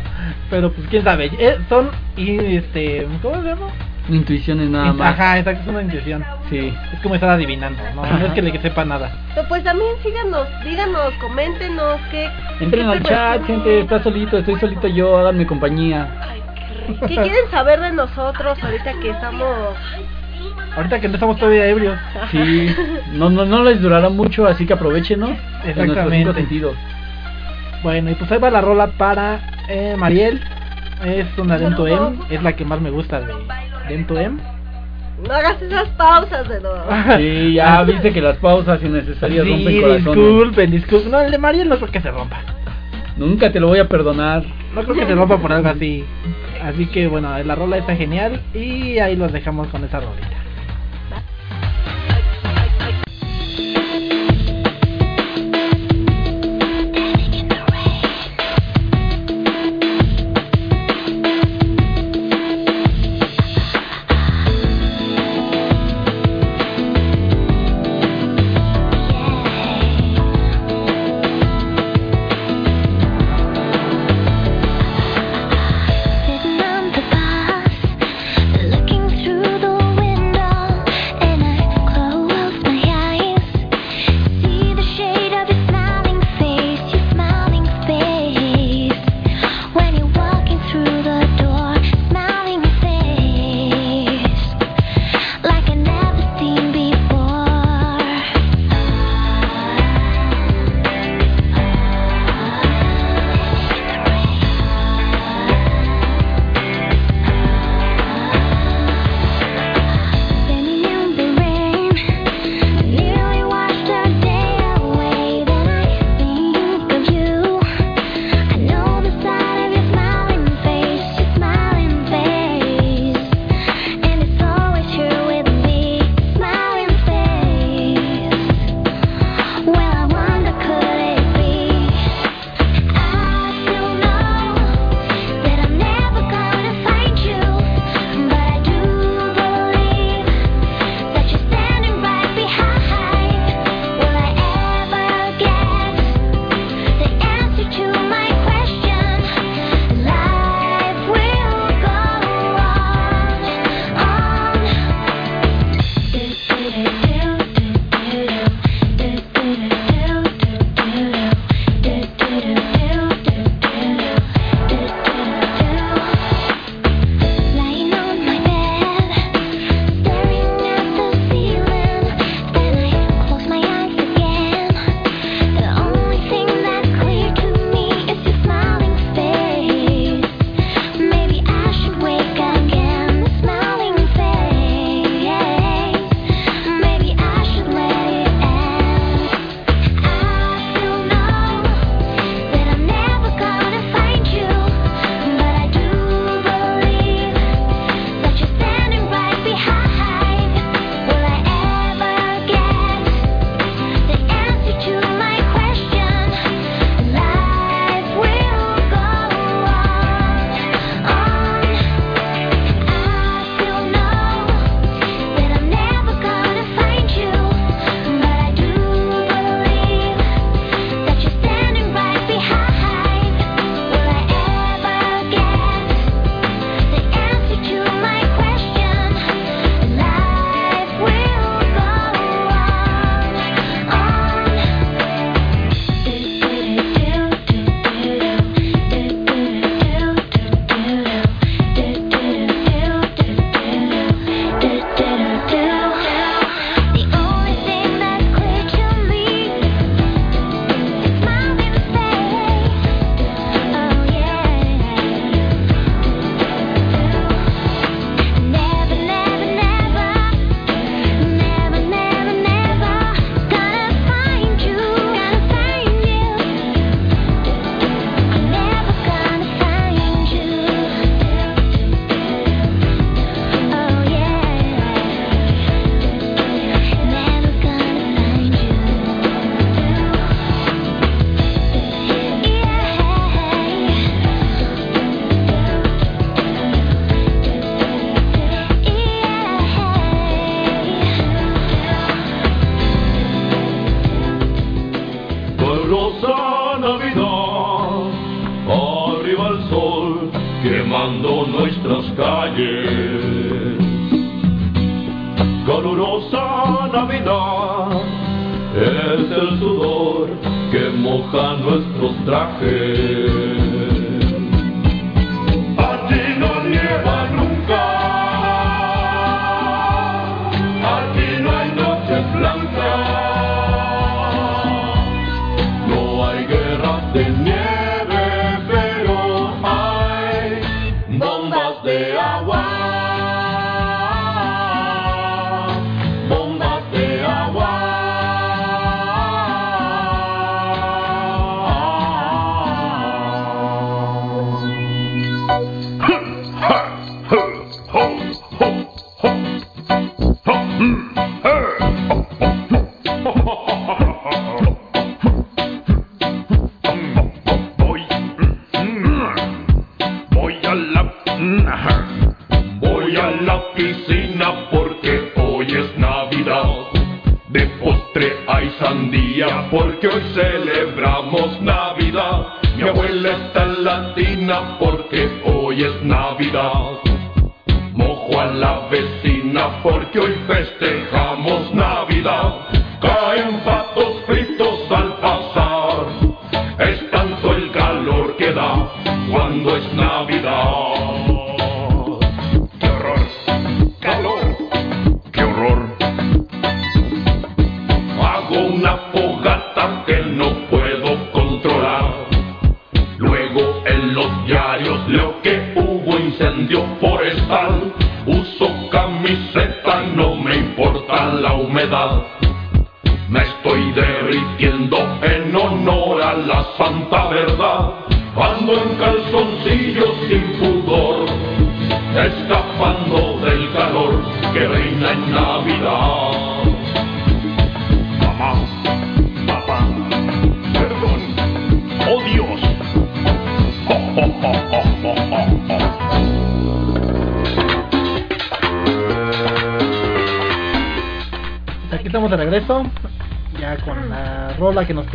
Pero pues quién sabe, Eh, son y este, ¿cómo se llama? Intuiciones nada más. Ajá, exacto, es una intuición. Sí. Es como estar adivinando, no, no es que le sepa nada. Pero pues también síganos, díganos, coméntenos qué, Entren qué al chat, gente. Está solito, estoy solito yo. Háganme compañía. ¿Qué quieren saber de nosotros ahorita que estamos Ahorita que no estamos todavía ebrios. Sí, no, no, no les durará mucho, así que aprovechenos en Exactamente. sentidos. Bueno, y pues ahí va la rola para eh, Mariel. Es una de M2M, es la que más me gusta de, de M2M. No hagas esas pausas de nuevo. Sí, ya viste que las pausas innecesarias Sí, rompen corazones. disculpen, disculpen. No, el de Mariel no creo que se rompa. Nunca te lo voy a perdonar. No creo que se rompa por algo así. Así que bueno, la rola está genial y ahí los dejamos con esa rolita.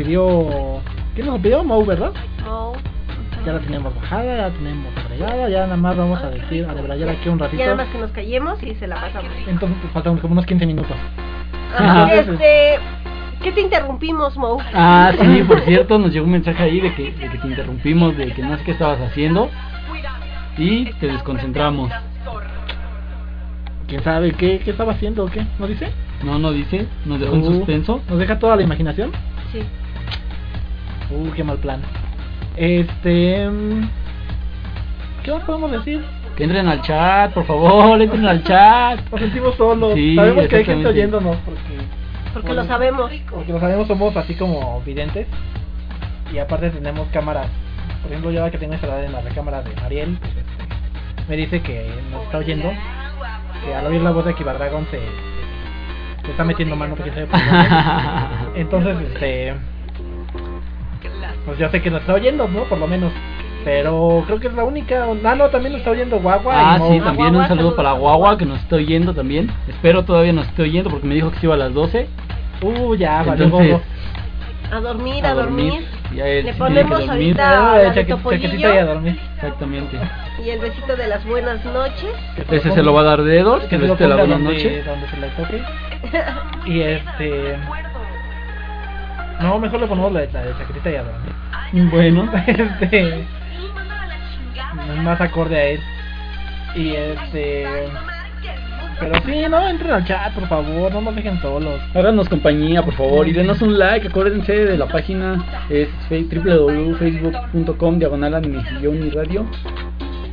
Pidió. ¿Quién nos pidió? Mau, ¿verdad? Ya la tenemos bajada, ya la tenemos agregada. Ya nada más vamos a decir, a debrayar aquí un ratito. Ya nada más que nos callemos y se la pasamos. Entonces pues, faltan como unos 15 minutos. Ah, este, ¿qué te interrumpimos, Mo? Ah, sí, por cierto, nos llegó un mensaje ahí de que, de que te interrumpimos, de que no sé qué estabas haciendo y te desconcentramos. ¿Quién sabe qué, qué estaba haciendo o qué? ¿No dice? No, no dice, nos dejó en Uh, suspenso. ¿Nos deja toda la imaginación? Sí. Uh, qué mal plan. Este. mm, ¿Qué más podemos decir? Que entren al chat, por favor, entren al chat. Nos sentimos solos. Sí, Sabemos que hay gente oyéndonos porque. Porque bueno, lo sabemos. Porque lo sabemos, somos así como videntes. Y aparte tenemos cámaras. Por ejemplo, yo ahora que tengo instalada en la recámara de Mariel, pues, este, me dice que nos está oyendo. Que al oír la voz de Kibardragon se, se, se está metiendo mano porque sabe por dónde. Entonces, este. Pues yo sé que nos está oyendo, ¿no? Por lo menos. Pero creo que es la única. Ah, no, también nos está oyendo Guagua. Ah, y Mo. sí, también un Guagua, saludo para Guagua que nos está oyendo también. Espero todavía nos esté oyendo porque me dijo que se iba a las 12. Uh, ya, valió Entonces. A dormir, a, dormir. Ya él Le sí tiene que ponemos dormir. ahorita- Ah, chaque- y a dormir. Exactamente. Y el besito de las buenas noches. Ese se lo va a dar dedos, que que lo esté la buena noche. donde se le toque. Y este. No, mejor le ponemos la de, la de chaquetita y a dormir. Bueno, Este. Es más acorde a él. Y este. Pero sí, no, entren al chat, por favor, no nos dejen solos. háganos compañía, por favor, y denos un like. Acuérdense de la página, es www.facebook.com diagonal anime y radio.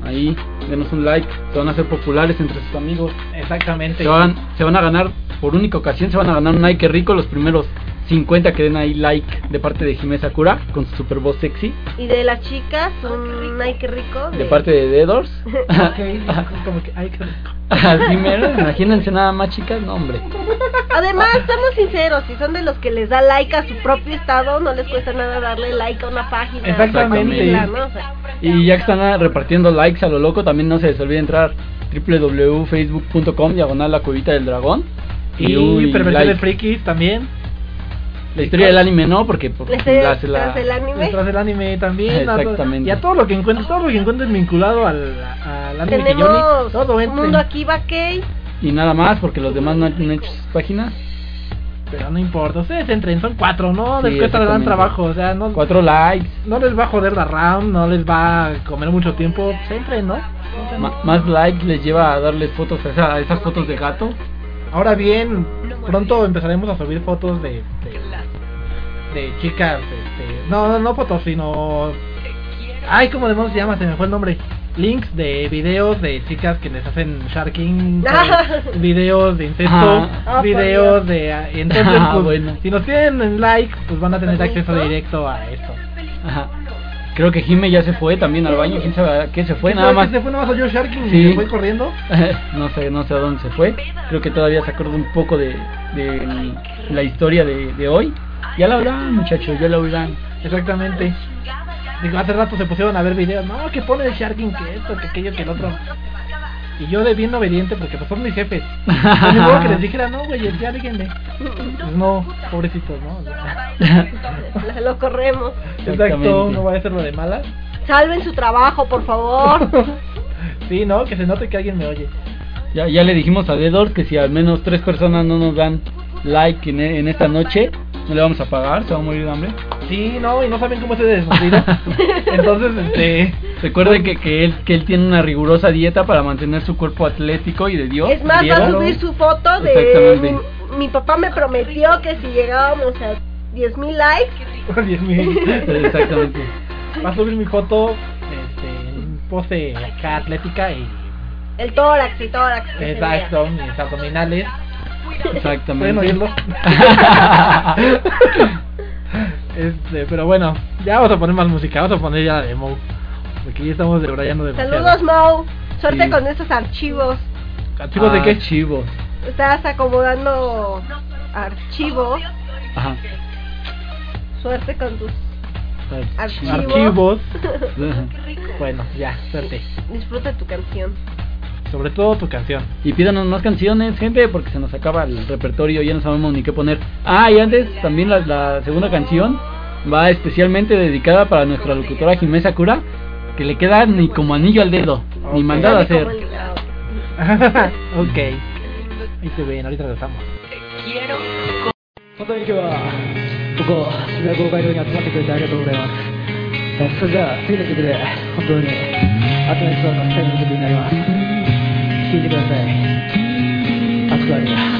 Ahí, denos un like. Se van a hacer populares entre sus amigos. Exactamente. Se van, se van a ganar, por única ocasión, se van a ganar un like rico los primeros 50 que den ahí like de parte de Jimé Sakura con su super voz sexy. Y de las chicas, un Nike rico. De parte de Deadors. Ok, como que, ay, qué rico. Así mero, imagínense nada más chicas, no hombre. Además, estamos sinceros, si son de los que les da like a su propio estado, no les cuesta nada darle like a una página. Exactamente. seguirla, ¿no? O sea, Y ya que están ah, repartiendo likes a lo loco, también no se les olvide entrar www.facebook.com diagonal la cuevita del dragón. Y, Perversión like. de Frikis también. La historia del anime no, porque por- La las- la- tras del anime. Detrás del anime también. a todo- Exactamente. Y a todo lo que encuentres, todo lo que encuentres vinculado al, al anime que yo Tenemos ni- todo un entre. mundo aquí Bakey. y nada más, porque los demás no han hecho sus páginas. Pero no importa, ustedes entren, son cuatro, ¿no? Sí, les cuesta gran trabajo, o sea, no, Cuatro likes, no les va a joder la RAM, no les va a comer mucho tiempo, pues entren, ¿no? Más likes les lleva a darles fotos a, esa- a esas fotos de gato. Ahora bien, pronto empezaremos a subir fotos de, de, de chicas, este, no, no, no fotos, sino... Ay, ¿cómo demonios se llama? Se me fue el nombre. Links de videos de chicas que les hacen sharking, videos de incesto, Ah. Ah, videos Dios. de... ah, Entonces, Ah, pues, bueno. si nos tienen en like, pues van a tener ¿Permiso? acceso directo a esto. Ajá. Creo que Jime ya se fue también al baño. ¿Quién sabe a qué se fue? ¿Quién Nada más. que se fue nada más oyó Sharking Sí. y se fue corriendo? no sé, no sé a dónde se fue. Creo que todavía se acuerda un poco de, de la historia de, de hoy. Ya la oirán, muchachos, ya la oirán. Exactamente. Digo, hace rato se pusieron a ver videos. No, que pone el Sharking, que esto, que aquello, que el otro. Y yo de bien obediente, porque pues son mis jefes. Ni modo que les dijera, no, güey, ya díganme. Pues no, pobrecitos, ¿no? Lo corremos. Exacto, no voy a hacerlo de malas. Salven su trabajo, por favor. Sí, ¿no? Que se note que alguien me oye. Ya, ya le dijimos a Dedor que si al menos tres personas no nos dan like en, en esta noche, no le vamos a pagar, se va a morir de hambre. Sí, no, y no saben cómo se desnutrida. Entonces, este... Recuerde que, que, él, que él tiene una rigurosa dieta para mantener su cuerpo atlético y de Dios. Es más, va a subir su foto de... Exactamente. Mi, mi papá me prometió que si llegábamos a 10.000 likes, Dios mío. Exactamente. Va a subir mi foto este, en pose acá atlética y el tórax y tórax. exacto, mis abdominales. Exactamente. Pueden oírlo. este, pero bueno, ya vamos a poner más música, vamos a poner ya la de Moe. Porque ya estamos debrayando demasiado. Saludos, Mo. Suerte Sí. con estos archivos. ¿Archivos de qué? Archivos. Estás acomodando archivos. Ajá. Suerte con tus archivos. Archivos. Bueno, ya, suerte. Disfruta tu canción Sobre todo tu canción. Y pídanos más canciones, gente, porque se nos acaba el repertorio, ya no sabemos ni qué poner. Ah, y antes, también la, la segunda canción va especialmente dedicada para nuestra locutora Jimena Sakura, que le queda ni como anillo al dedo, ni Ok. mandado a Dale hacer. como el- ok. Ahí se ven, ahorita regresamos. 本当に今日はここ渋谷公会堂に集まってくれてありがとうございますえそれじゃあ次の曲で本当に集めてそうの最後の曲になります 聞いてください。暑くあるな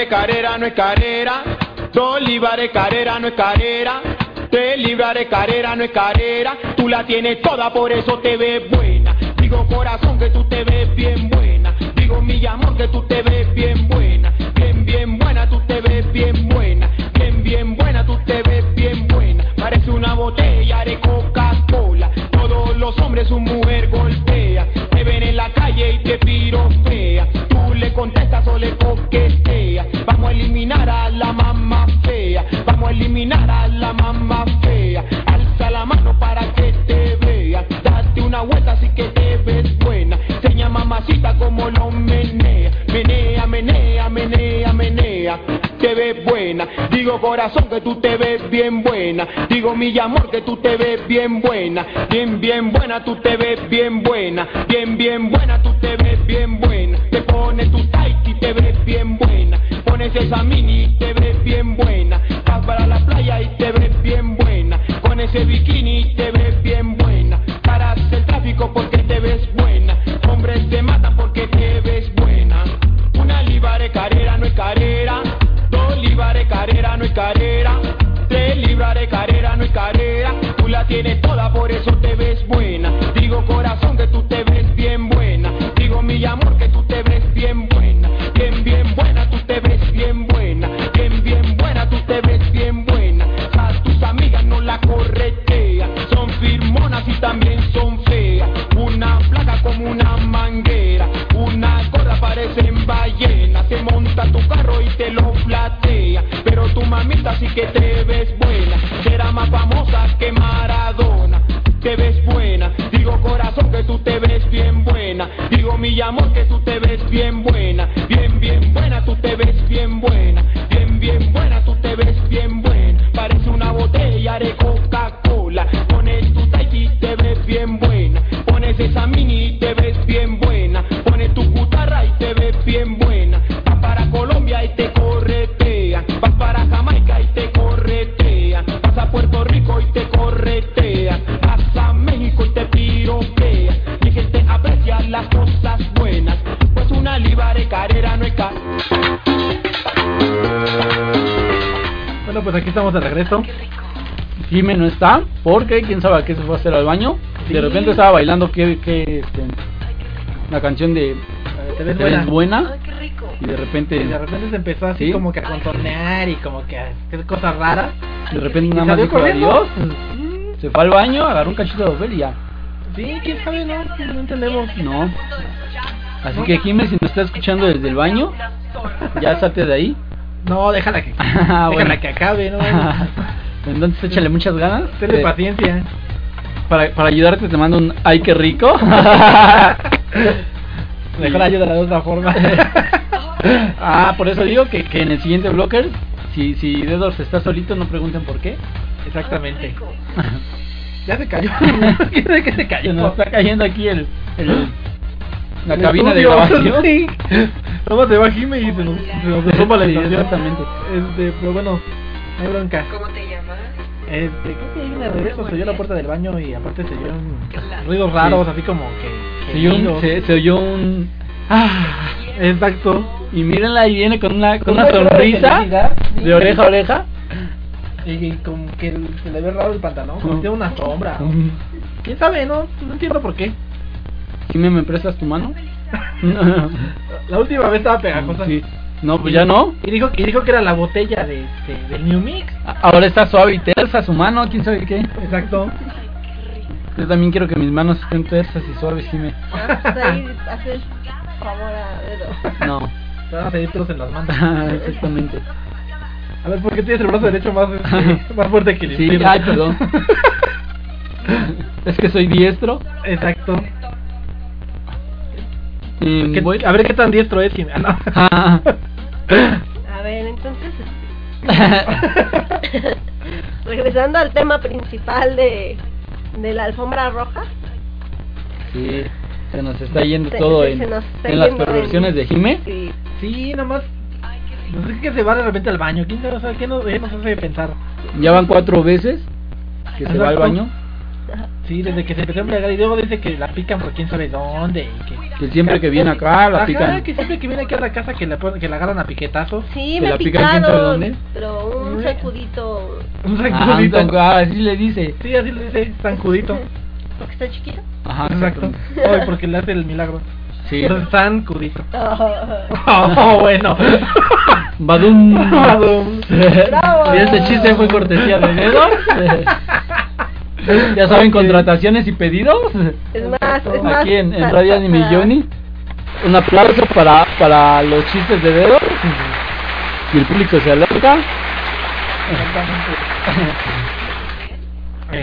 de carrera no es carrera. Libras de carrera no es carrera. Tres libras de carrera no es carrera. Tú la tienes toda, por eso te ves buena. Digo corazón que tú te ves bien buena. Digo mi amor que tú te ves bien buena. Que tú te ves bien buena. Digo mi amor que tú te ves bien buena. Bien, bien buena, tú te ves bien buena. Bien, bien buena, tú Tienes toda, por eso Jime no está, porque quién sabe a qué se fue a hacer al baño. Sí. De repente estaba bailando que, que este, la canción de Te ves buena. buena. Ay, qué rico. Y de repente, Y de repente se empezó así Sí. como que a contornear y como que a hacer cosas raras. de repente ¿Y nada más dijo adiós. Se fue al baño, agarró un cachito de papel y ya. Sí, quién sabe, no, no entendemos. No. Así que Jime, si nos está escuchando desde el baño, ya salte de ahí. No, déjala que, Ah, déjala bueno. que acabe, ¿no? Entonces échale muchas ganas. Tenle Eh, paciencia. Para, para ayudarte te mando un ay qué rico. Mejor ayúdala de otra forma. ah, por eso digo que, que en el siguiente blocker, si, si Dedos está solito, no pregunten por qué. Exactamente. Ya se cayó. ¿Quién sabe que se cayó? Se nos está cayendo aquí el, el- la El cabina de grabación. Sí. Nomás se va Jime y se nos, se nos derrumba la estación. exactamente. Este, pero bueno, no hay bronca. ¿Cómo te llamas? Este, creo que ahí de regreso se oyó la puerta del baño y aparte se oyeron ruidos raros, así como que. Se oyó un, se, se oyó un ah, Exacto. y mírenla ahí viene con una con una una de sonrisa sí. de oreja a oreja. Y, y como que se le ve raro el pantalón, como tiene una sombra. ¿Quién sabe? No, no entiendo por qué. Jimé, ¿me prestas tu mano? La última vez estaba pegajosa. Sí. No, pues ya no. Y dijo, y dijo que era la botella de, este, del New Mix. Ahora está suave y tersa su mano, quién sabe qué. Exacto. Yo también quiero que mis manos estén tersas y suaves, Jimé. Vamos a ir a hacer favor a dedo. No. Te van a pelos en las manos. Exactamente. A ver, ¿por qué tienes el brazo derecho más, este, más fuerte que el Sí, izquierdo? ay, perdón. es que soy diestro. Exacto. ¿Qué- voy- A ver qué tan diestro es, Jimmy. Ah, A ver, entonces. este, Regresando al tema principal de, de la alfombra roja. sí, se nos está yendo Se- todo se- en, se nos está en las perversiones en- de Jime. Sí. Sí, nomás. No sé que se va de repente al baño. ¿Quién sabe? O sea, ¿Qué nos, eh, nos hace pensar? Ya van cuatro veces. que se va al baño. Sí, desde que se empezó a embriagar y luego dice que la pican por quién sabe dónde y que... Que siempre que viene acá la Ajá, pican. que siempre que viene aquí a la casa que la, que la agarran a piquetazos. Sí, ¿Que me la pican quién sabe picaron, dónde? pero un sacudito Un Ah, sacudito. un- ah, así le dice. Sí, así le dice, zancudito. porque está chiquito. Ajá, Exacto. Ay, porque le hace el milagro. Sí. Zancudito. Ah. Oh, bueno. Badum. Badum. Bravo. Y este chiste fue cortesía de dedos. ya saben, contrataciones y pedidos. Es más, es más. Aquí en, Radio Anime Johnny. Un aplauso para, para los chistes de dedos. Y el público se alerta.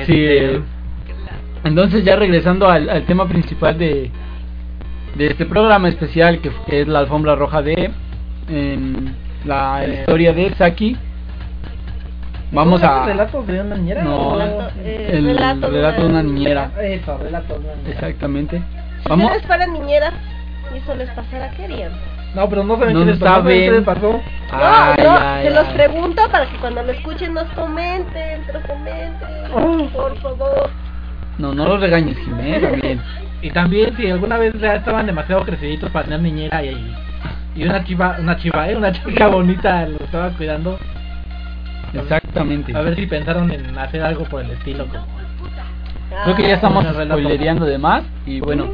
Sí, eh, entonces ya regresando al, al tema principal de, de este programa especial que, que es la alfombra roja de em, la historia de Saki. Vamos ¿Son a... relatos de una niñera? No, Relato, eh, el relato de relato de una niñera. Eso, relatos de una niñera. Exactamente. Vamos, ustedes fueran niñeras y eso les pasara, ¿qué harían? No, pero no saben No qué les pasó. qué les pasó. Ay, no, no, ay, se los pregunto para que cuando lo escuchen nos comenten, pero comenten, por favor. no, no los regañes, Jimena, bien. Y también si alguna vez ya estaban demasiado creciditos para tener niñera y, y una chiva, una chiva, ¿eh? una chica bonita lo estaba cuidando. Exactamente. A ver si pensaron en hacer algo por el estilo. Como... Creo que ya estamos Ah, spoilereando de más y bueno.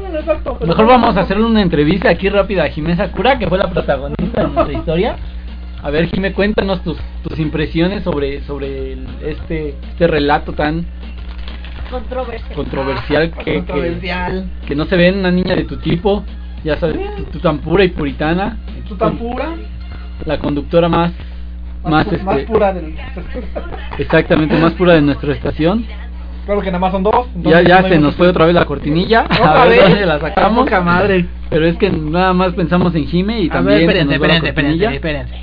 Mejor vamos a hacerle una entrevista aquí rápida a Jimé Sakura, que fue la protagonista de nuestra historia. A ver, Jimé, cuéntanos tus, tus impresiones sobre, sobre el- este, este relato tan Controversia. controversial que, que, Controversial. que no se ve en una niña de tu tipo. Ya sabes, tú tan pura y puritana. Tú tan pura. La conductora más, más, pu- más este, pura del... exactamente, más pura de nuestra estación. Claro que nada más son dos. Ya, ya no se nos fue otra vez la cortinilla. ¿Otra a ver vez? dónde la sacamos. Poca madre. Pero es que nada más pensamos en Jime y A también. ver, se espérense, espérense, espérense.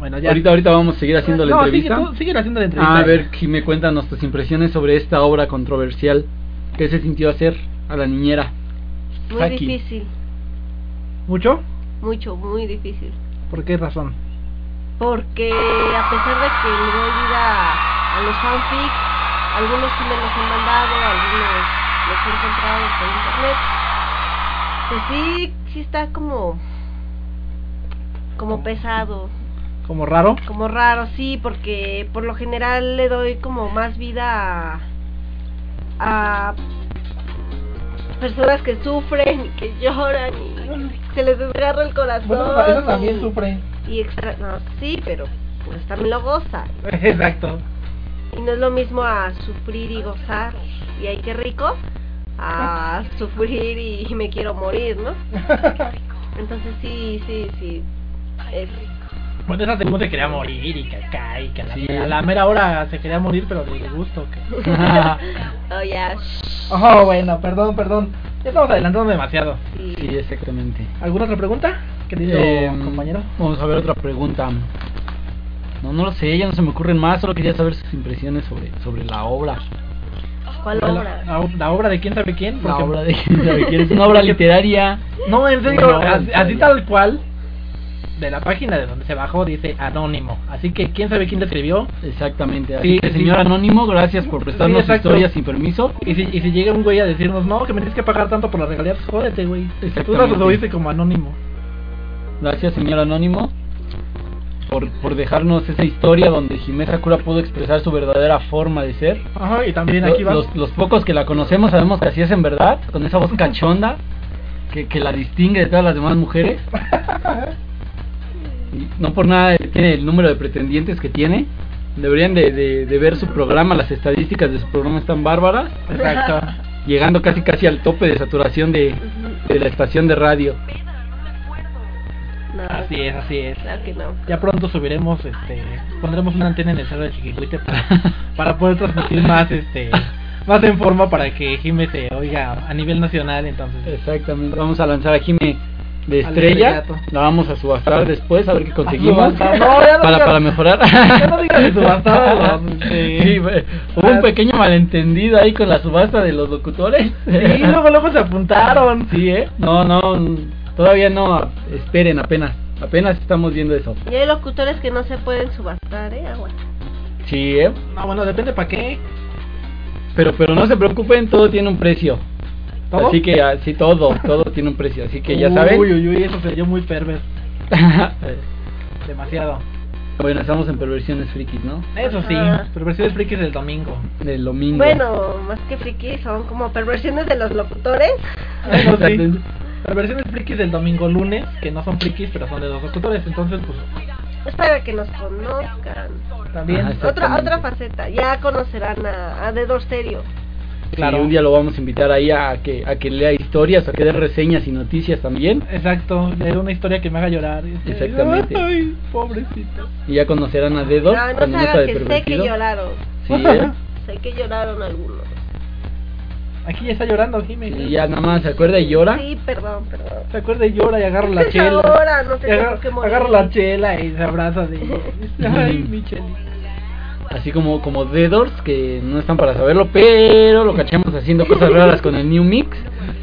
Bueno, ya. Ahorita, ahorita vamos a seguir haciendo la no, entrevista. Sigue, tú, sigue haciendo la entrevista. Ah, a ver, Jime, cuéntanos tus impresiones sobre esta obra controversial. ¿Qué se sintió hacer a la niñera? Muy difícil, ¿Mucho? mucho, muy difícil. ¿Por qué razón? Porque a pesar de que le doy vida a los fanfics, algunos sí me los han mandado, algunos los he encontrado por internet. Pues sí, sí está como como pesado, ¿Como raro? como raro, sí, porque por lo general le doy como más vida a, a personas que sufren y que lloran y se les desgarra el corazón. Bueno, eso también y- sufre. Y extra no, sí pero pues también lo goza Exacto. y no es lo mismo a sufrir y gozar y ay qué rico a sufrir y me quiero morir no entonces sí sí sí es Bueno, esa segunda se quería morir y que acá y que a la, Sí. a la mera hora se quería morir, pero de gusto. Que... oh ya oh, bueno, perdón, perdón. Ya estamos adelantando demasiado. sí. Sí, exactamente. ¿Alguna otra pregunta, querido Eh, compañero? Vamos a ver otra pregunta. No, no lo sé, ya no se me ocurren más, solo quería saber sus impresiones sobre, sobre la obra. cuál La, obra la ob- la obra de quién sabe quién. La obra de quién sabe quién, es una obra literaria. No, en serio, así, tal cual. De la página de donde se bajó dice anónimo. Así que quién sabe quién le escribió. Exactamente. Así Sí, que, sí. señor Anónimo, gracias por prestarnos Sí, historias sin permiso. Y si, y si llega un güey a decirnos, no, que me tienes que pagar tanto por las regalías, jódete, güey. Tú lo oíste como anónimo. Gracias, señor Anónimo, por, por dejarnos esa historia donde Jimé Sakura pudo expresar su verdadera forma de ser. Ajá, y también aquí va. Los, los pocos que la conocemos sabemos que así es en verdad, con esa voz cachonda que, que la distingue de todas las demás mujeres. No por nada tiene el número de pretendientes que tiene. Deberían de, de- de ver su programa, las estadísticas de su programa están bárbaras, Exacto. llegando casi casi al tope de saturación de, de la estación de radio. No Así es, así es. claro que no Ya pronto subiremos, este, pondremos una antena en el cerro de Chiquihuite para, para poder transmitir más, este, más en forma para que Jimé se oiga a nivel nacional, entonces. Exactamente. Vamos a lanzar a Jime de estrella. La vamos a subastar después a ver qué conseguimos. No, ya no para, digas- para mejorar. ya no digas de subastar, los, este- Sí, hubo un pequeño malentendido ahí con la subasta de los locutores. Sí, luego, luego se apuntaron. Sí, ¿eh? No, no, todavía no. Esperen, apenas. Apenas estamos viendo eso. y hay locutores que no se pueden subastar eh agua Sí, ¿eh? No, bueno, depende para qué. Pero, pero no se preocupen, todo tiene un precio. ¿Todo? Así que, así todo, todo tiene un precio. Así que ya saben. Uy, uy, uy, eso sería muy perver. Demasiado. bueno, estamos en perversiones frikis, ¿no? Eso sí, Ajá. perversiones frikis del domingo. Del domingo. Bueno, más que friki, son como perversiones de los locutores. Eso sí. Perversiones frikis del domingo lunes, que no son frikis, pero son de los locutores. Entonces, pues, Es para que nos conozcan. también. Ajá, Otra otra faceta. Ya conocerán a, a Dedor Serio. Claro. un día lo vamos a invitar ahí a que, a que lea historias, a que dé reseñas y noticias también. Exacto, leer una historia que me haga llorar. Exactamente. Ay, pobrecito. Y ya conocerán a Dedo No, no se hagan de que sé que lloraron. Sí, ¿eh? Sé que lloraron algunos. Aquí ya está llorando, Jiménez. Y ya nada más se acuerda y llora. Sí, perdón, perdón. Se acuerda y llora y agarra la chela. ahora, no agarra, agarra la chela y se abraza de Ay, mi. Así como, como Deadors, que no están para saberlo, pero lo cachamos haciendo cosas raras con el New Mix.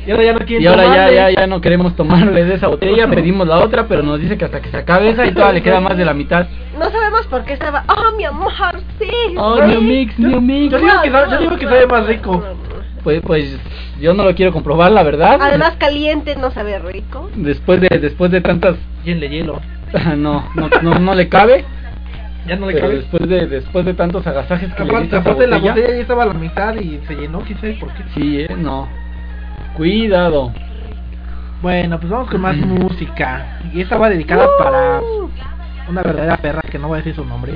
Y ahora ya no quieren Y ahora ya, tomarle. ya, ya no queremos tomarle de esa botella, pedimos la otra, pero nos dice que hasta que se acabe esa y todavía le queda más de la mitad. No sabemos por qué estaba. ¡Oh, mi amor! ¡Sí! Oh, sí". New Mix, New Mix. Yo digo que sabe, yo digo que sabe más rico. Pues, pues yo no lo quiero comprobar, la verdad. Además, caliente no sabe rico. Después de, después de tantas... Hielo, hielo. No, no, no, no le cabe. Ya no le pero cabe. después de, después de tantos agasajes que le Aparte, esa aparte la botella, botella ya estaba a la mitad y se llenó, quién sabe por qué. Sí, eh, no. Cuidado. Bueno, pues vamos con más música. Y esta va dedicada para una verdadera perra que no voy a decir su nombre.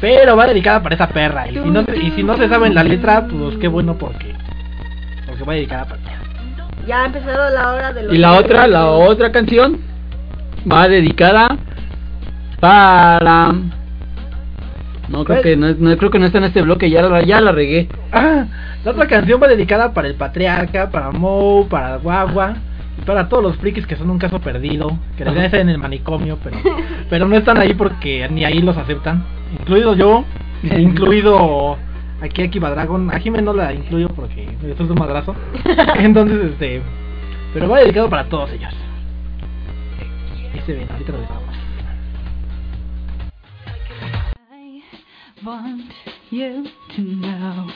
Pero va dedicada para esa perra. Y si no, se- y si no se saben la letra, pues qué bueno porque. Porque va dedicada para ella. Ya ha empezado la hora de los. Y la otra, la otra canción va dedicada para no creo que no, no- creo que no está en este bloque, ya la, ya la regué. Ah, la otra canción va dedicada para el patriarca, para Moe, para Guagua. Para todos los frikis que son un caso perdido, que deberían estar en el manicomio, pero, pero no están ahí porque ni ahí los aceptan. Incluido yo, incluido aquí Akiba Dragon. A Jimé no la incluyo porque esto es un madrazo. Entonces, este. Pero va dedicado para todos ellos. Y se ven, ahorita lo dejamos. want you to know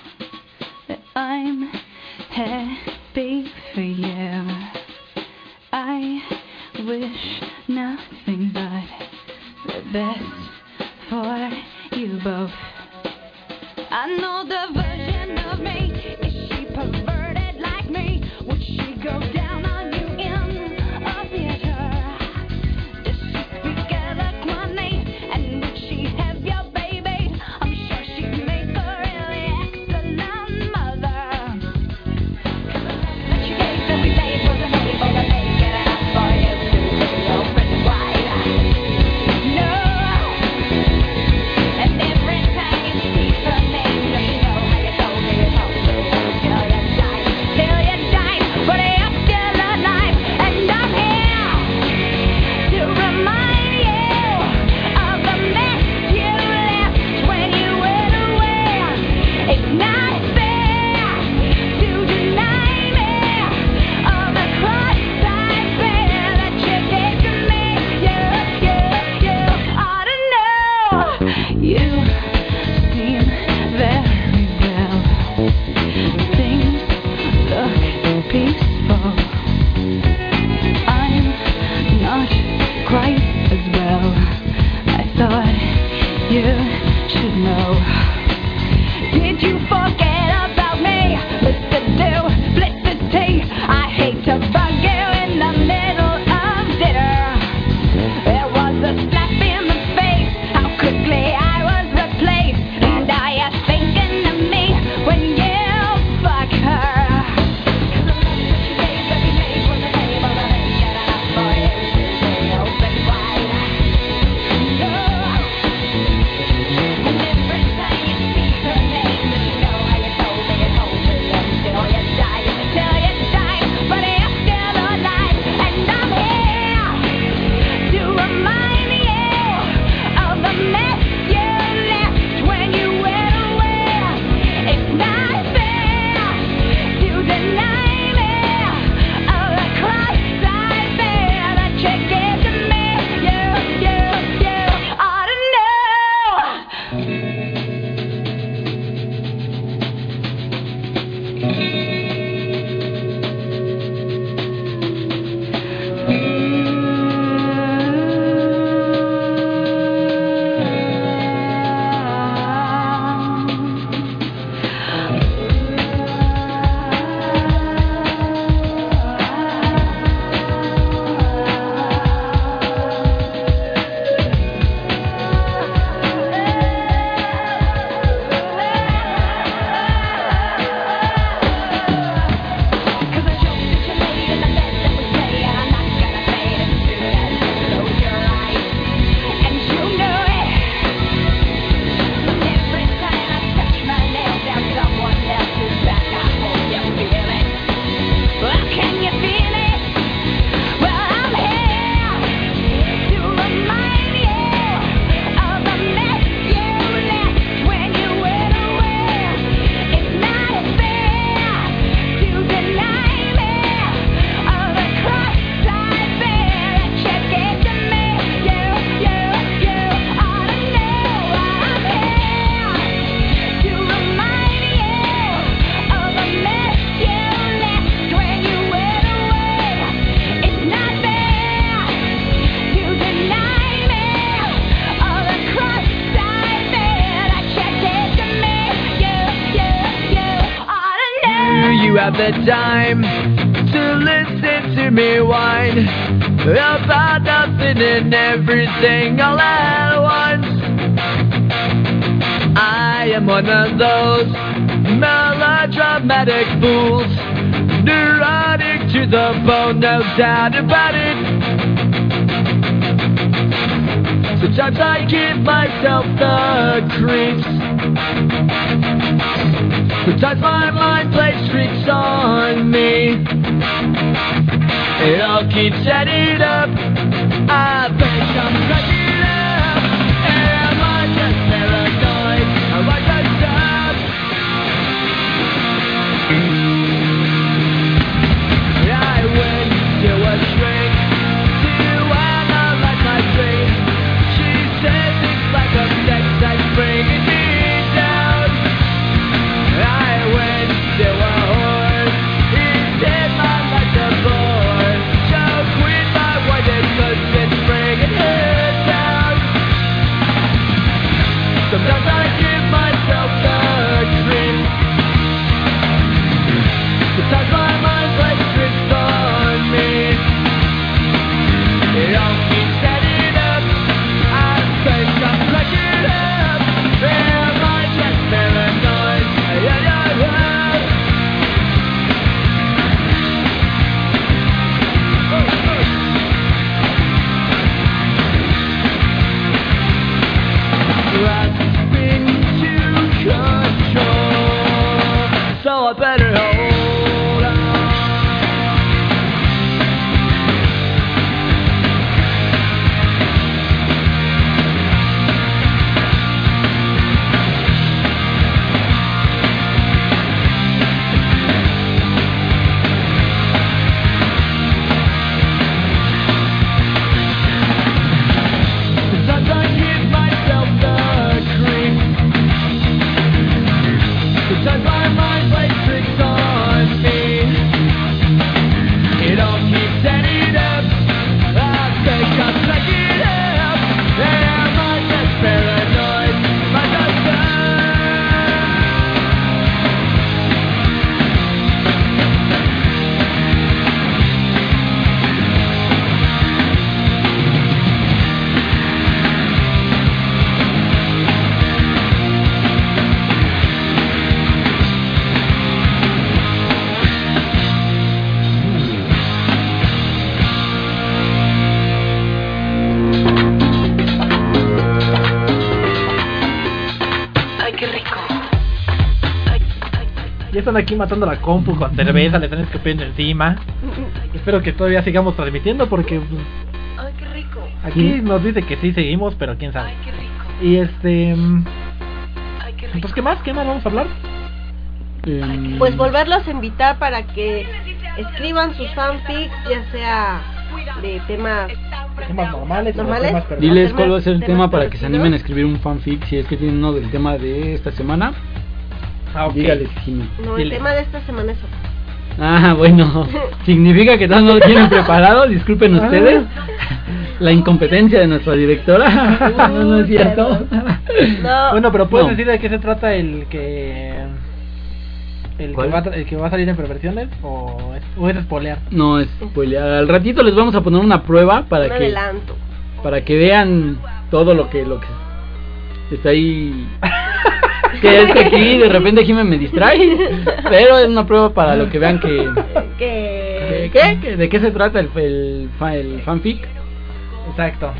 that I'm happy for you. I wish nothing but the best for you both. I know the version of me. Bone, no doubt about it. Sometimes I give myself the creeps. Sometimes my mind plays tricks on me. It all keeps adding están aquí matando la compu con cerveza, le están escupiendo encima. Espero que todavía sigamos transmitiendo porque pues, Ay, qué rico. aquí nos dice que sí seguimos, pero quién sabe. Ay, qué rico. Y este... Ay, qué rico. Pues qué más, qué más vamos a hablar. Em, Pues volverlos a invitar para que escriban sus fanfics, ya sea de temas Temas normales, ¿Normales? temas. Diles cuál va a ser el tema para que se animen a escribir un fanfic si es que tienen uno del tema de esta semana. Ah, ok. Dígales, Jimmy. No, el Dile. tema de esta semana es otro. Ah, bueno. Significa que todos no lo tienen preparado. Disculpen Ah. ustedes. La incompetencia de nuestra directora. no, no es cierto. No. Bueno, pero ¿puedes No. decir de qué se trata el que... El que, ¿Cuál? va, a tra- el que va a salir en perversiones o es, o es spoilear? No es spoilear. Al ratito les vamos a poner una prueba para un que adelanto. para que vean todo lo que lo que está ahí. que es que aquí de repente Jimmy me distrae, pero es una prueba para lo que vean que Que... ¿De qué? ¿Que- ¿De qué se trata el, el, fa- el fanfic? Exacto.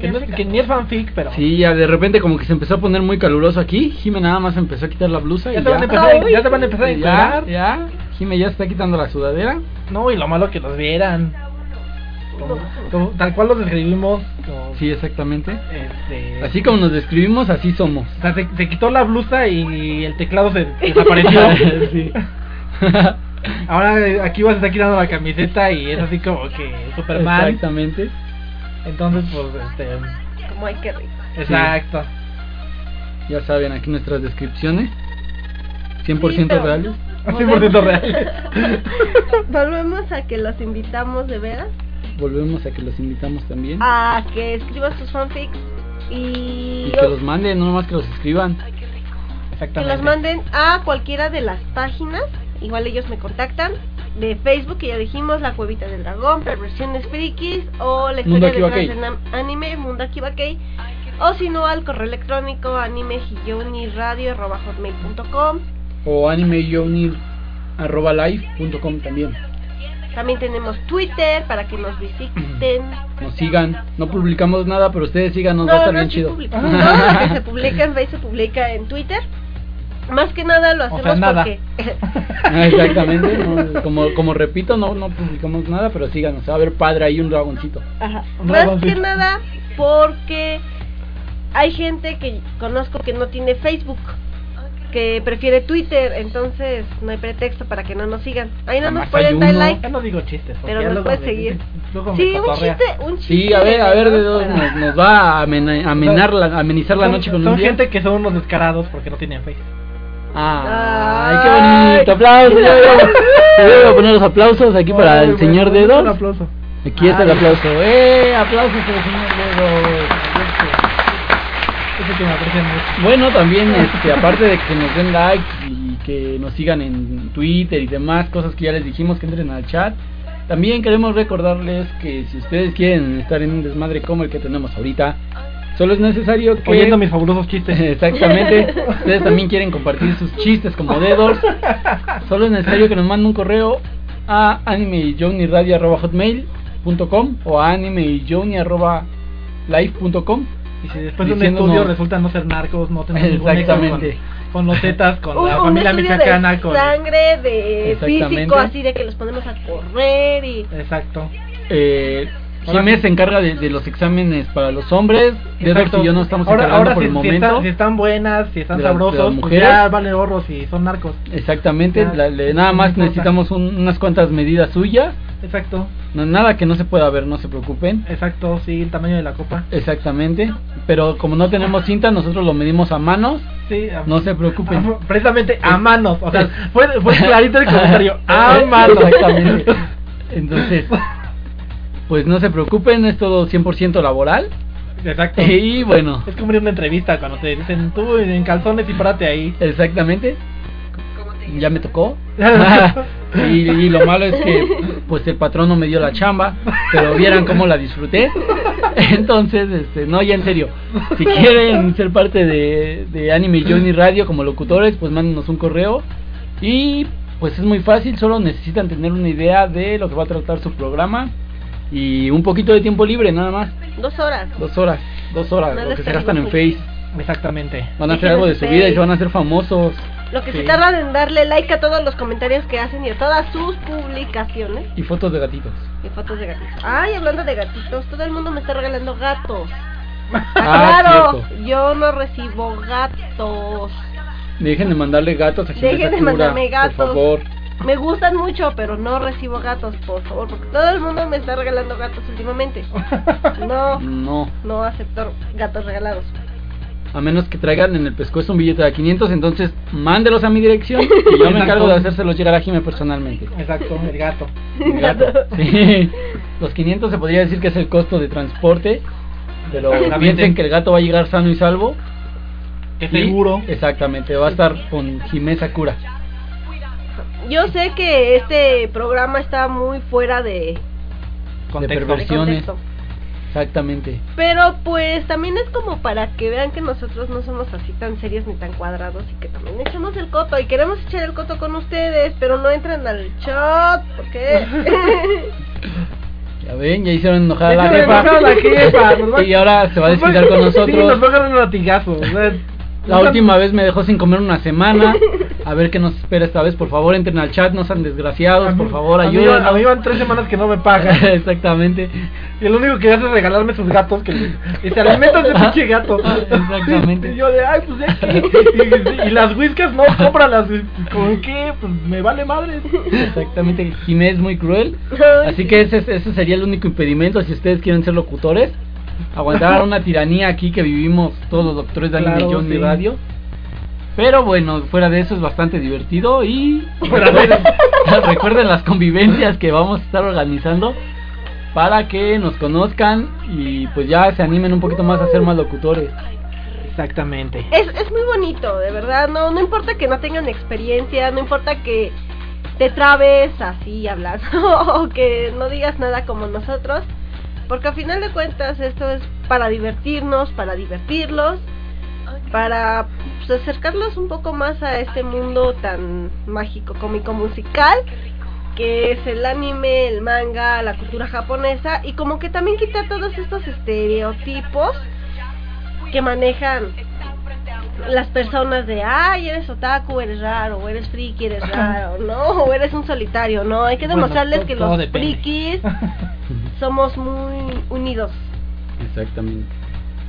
Que, no- que ni es fanfic, pero... Sí, ya de repente como que se empezó a poner muy caluroso aquí. Jime nada más empezó a quitar la blusa Ya y te van a ya. empezar, ya te van a empezar a ya, ya. Jime ya está quitando la sudadera. No, y lo malo que los vieran. Como- como- tal cual los describimos. como, Sí, exactamente. este, Así como nos describimos, así somos. O sea, se, se quitó la blusa y el teclado se desapareció. Sí. Ahora eh, aquí vas a estar quitando la camiseta y es así como que super mal. Exactamente. Entonces, pues, este. Como hay que rico. Exacto. Ya saben, aquí nuestras descripciones. 100% Sí, pero- reales. 100% reales. Volvemos a que los invitamos de veras Volvemos a que los invitamos también. a que escriban sus fanfics y, Y que los manden, no nomás que los escriban. que Exactamente. los manden a cualquiera de las páginas igual ellos me contactan. De Facebook, que ya dijimos, La Cuevita del Dragón, Perversiones Frikis, o la historia nam- anime, Mundo Akibakei, o si no, al correo electrónico animehiyoniradio.com. O animeyonir.com también. También tenemos Twitter para que nos visiten. Nos sigan. No publicamos nada, pero ustedes síganos, va a No, estar no, bien sí chido. Todo lo que se publica en Facebook se publica en Twitter. Más que nada lo O hacemos sea, nada. porque Ah, Exactamente. no, como, como repito, no, no publicamos nada, pero síganos. Va a haber padre ahí un dragoncito. Ajá. Un Más dragoncito. que nada porque hay gente que conozco que no tiene Facebook, que prefiere Twitter, entonces no hay pretexto para que no nos sigan. Ahí no nos pueden dar like, Ya no digo chistes. pero nos puedes seguir. Sí, un chiste, un chiste. Sí, a ver, a ver de dos nos, nos va a amena- amenar la, amenizar la Son- noche con Son un día. gente que son unos descarados porque no tienen Facebook. Ah, ay, qué bonito. Aplausos. Yo voy a- yo voy a poner los aplausos aquí para Ay, el bueno, señor Un Dedos. aplauso. Aquí está el Ay. aplauso. ¡Eh! Aplausos para el señor Dedos. Ese que me aprecian mucho. Bueno, también, este, aparte de que nos den like y que nos sigan en Twitter y demás cosas que ya les dijimos, que entren al chat. También queremos recordarles que si ustedes quieren estar en un desmadre como el que tenemos ahorita, solo es necesario que... Oyendo mis fabulosos chistes. Exactamente. Ustedes también quieren compartir sus chistes como dedos. Solo es necesario que nos manden un correo a animeyoniradio.hotmail.com o a animeyoni.live.com Y si después de un estudio resulta no ser narcos, no tener ningún Exactamente. con, con los Zetas, con Un, la familia de con... sangre, de físico, así de que los ponemos a correr y... Exacto. Eh, Jiménez se encarga de, de los exámenes para los hombres. Exacto. y yo no estamos ahora, encargando ahora por si, el si momento. están, si están buenas, si están De las- de las sabrosos, pues mujeres. ya vale si son narcos. Exactamente. Ya, la- le- nada más necesitamos un- unas cuantas medidas suyas. Exacto, No- nada que no se pueda ver, no se preocupen. exacto, sí, el tamaño de la copa. Exactamente. Pero como no tenemos cinta, nosotros lo medimos a manos. Sí, a- No se preocupen. a- precisamente a manos, o sea, fue, fue clarito el comentario, a manos. Exactamente. Entonces, pues no se preocupen, es todo 100% laboral. Exacto. Y bueno, Es como ir a una entrevista cuando te dicen tú en calzones y párate ahí. exactamente. Ya me tocó. y, y lo malo es que pues el patrón no me dio la chamba, pero vieran cómo la disfruté. Entonces, este, no, ya en serio, si quieren ser parte de, de Anime Johnny Radio como locutores, pues mándenos un correo y pues es muy fácil, solo necesitan tener una idea de lo que va a tratar su programa y un poquito de tiempo libre nada más, Dos horas. dos horas, dos horas, No lo que se gastan en Face. Exactamente. Van a hacer algo de su vida y se van a hacer famosos. Lo que Sí. se tardan en darle like a todos los comentarios que hacen y a todas sus publicaciones Y fotos de gatitos. y fotos de gatitos. Ay, hablando de gatitos, todo el mundo me está regalando gatos. Ah, claro, cierto. yo no recibo gatos. Dejen de mandarle gatos a Jimena Dejen de mandarme gatos. Por favor. Me gustan mucho, pero no recibo gatos, por favor, porque todo el mundo me está regalando gatos últimamente. No, No. no acepto gatos regalados. A menos que traigan en el pescuezo un billete de 500, entonces mándelos a mi dirección y yo me encargo de hacérselos llegar a Jimé personalmente. Exacto, el gato. Mi gato. Sí. Los 500 se podría decir que es el costo de transporte, pero piensen que el gato va a llegar sano y salvo. Que seguro. Exactamente, va a estar con Jimé Sakura. Yo sé que este programa está muy fuera de, Contexto. de perversiones. contexto. Exactamente. Pero pues también es como para que vean que nosotros no somos así tan serios ni tan cuadrados y que también echamos el coto y queremos echar el coto con ustedes, pero no entran al chat, ¿por qué? Ya ven, ya hicieron enojar a la jefa. la y ahora se va a desquitar con Sí, nos nosotros. va a un latigazo. La última vez me dejó sin comer una semana. A ver qué nos espera esta vez. Por favor, entren al chat, no sean desgraciados. mí- Por favor, a mí ayúdenos. van- A mí van tres semanas que no me pagan. Exactamente. Y lo único que hace es regalarme sus gatos que y se alimentan de pinche gato. Exactamente. Y yo de, ay, pues ya que. Y, y las whiskas, no, cómpralas. ¿Con qué? Pues me vale madre. Exactamente. Jimé es muy cruel. Así que ese, ese sería el único impedimento si ustedes quieren ser locutores. Aguantar una tiranía aquí que vivimos todos los doctores de anime Claro, John sí. Radio. Pero bueno, fuera de eso es bastante divertido y Fuera de eso. recuerden las convivencias que vamos a estar organizando para que nos conozcan y pues ya se animen un poquito más a ser más locutores. Exactamente. es, es muy bonito, de verdad, no no importa que no tengan experiencia, no importa que te trabes así hablando o que no digas nada como nosotros, porque al final de cuentas esto es para divertirnos, para divertirlos, para pues, acercarlos un poco más a este mundo tan mágico, cómico, musical que es el anime, el manga, la cultura japonesa y como que también quitar todos estos estereotipos que manejan las personas de, ay, eres otaku, eres raro, o eres friki, eres raro, ¿no? O eres un solitario, ¿no? Hay que Bueno, demostrarles que los depende. frikis somos muy unidos. Exactamente.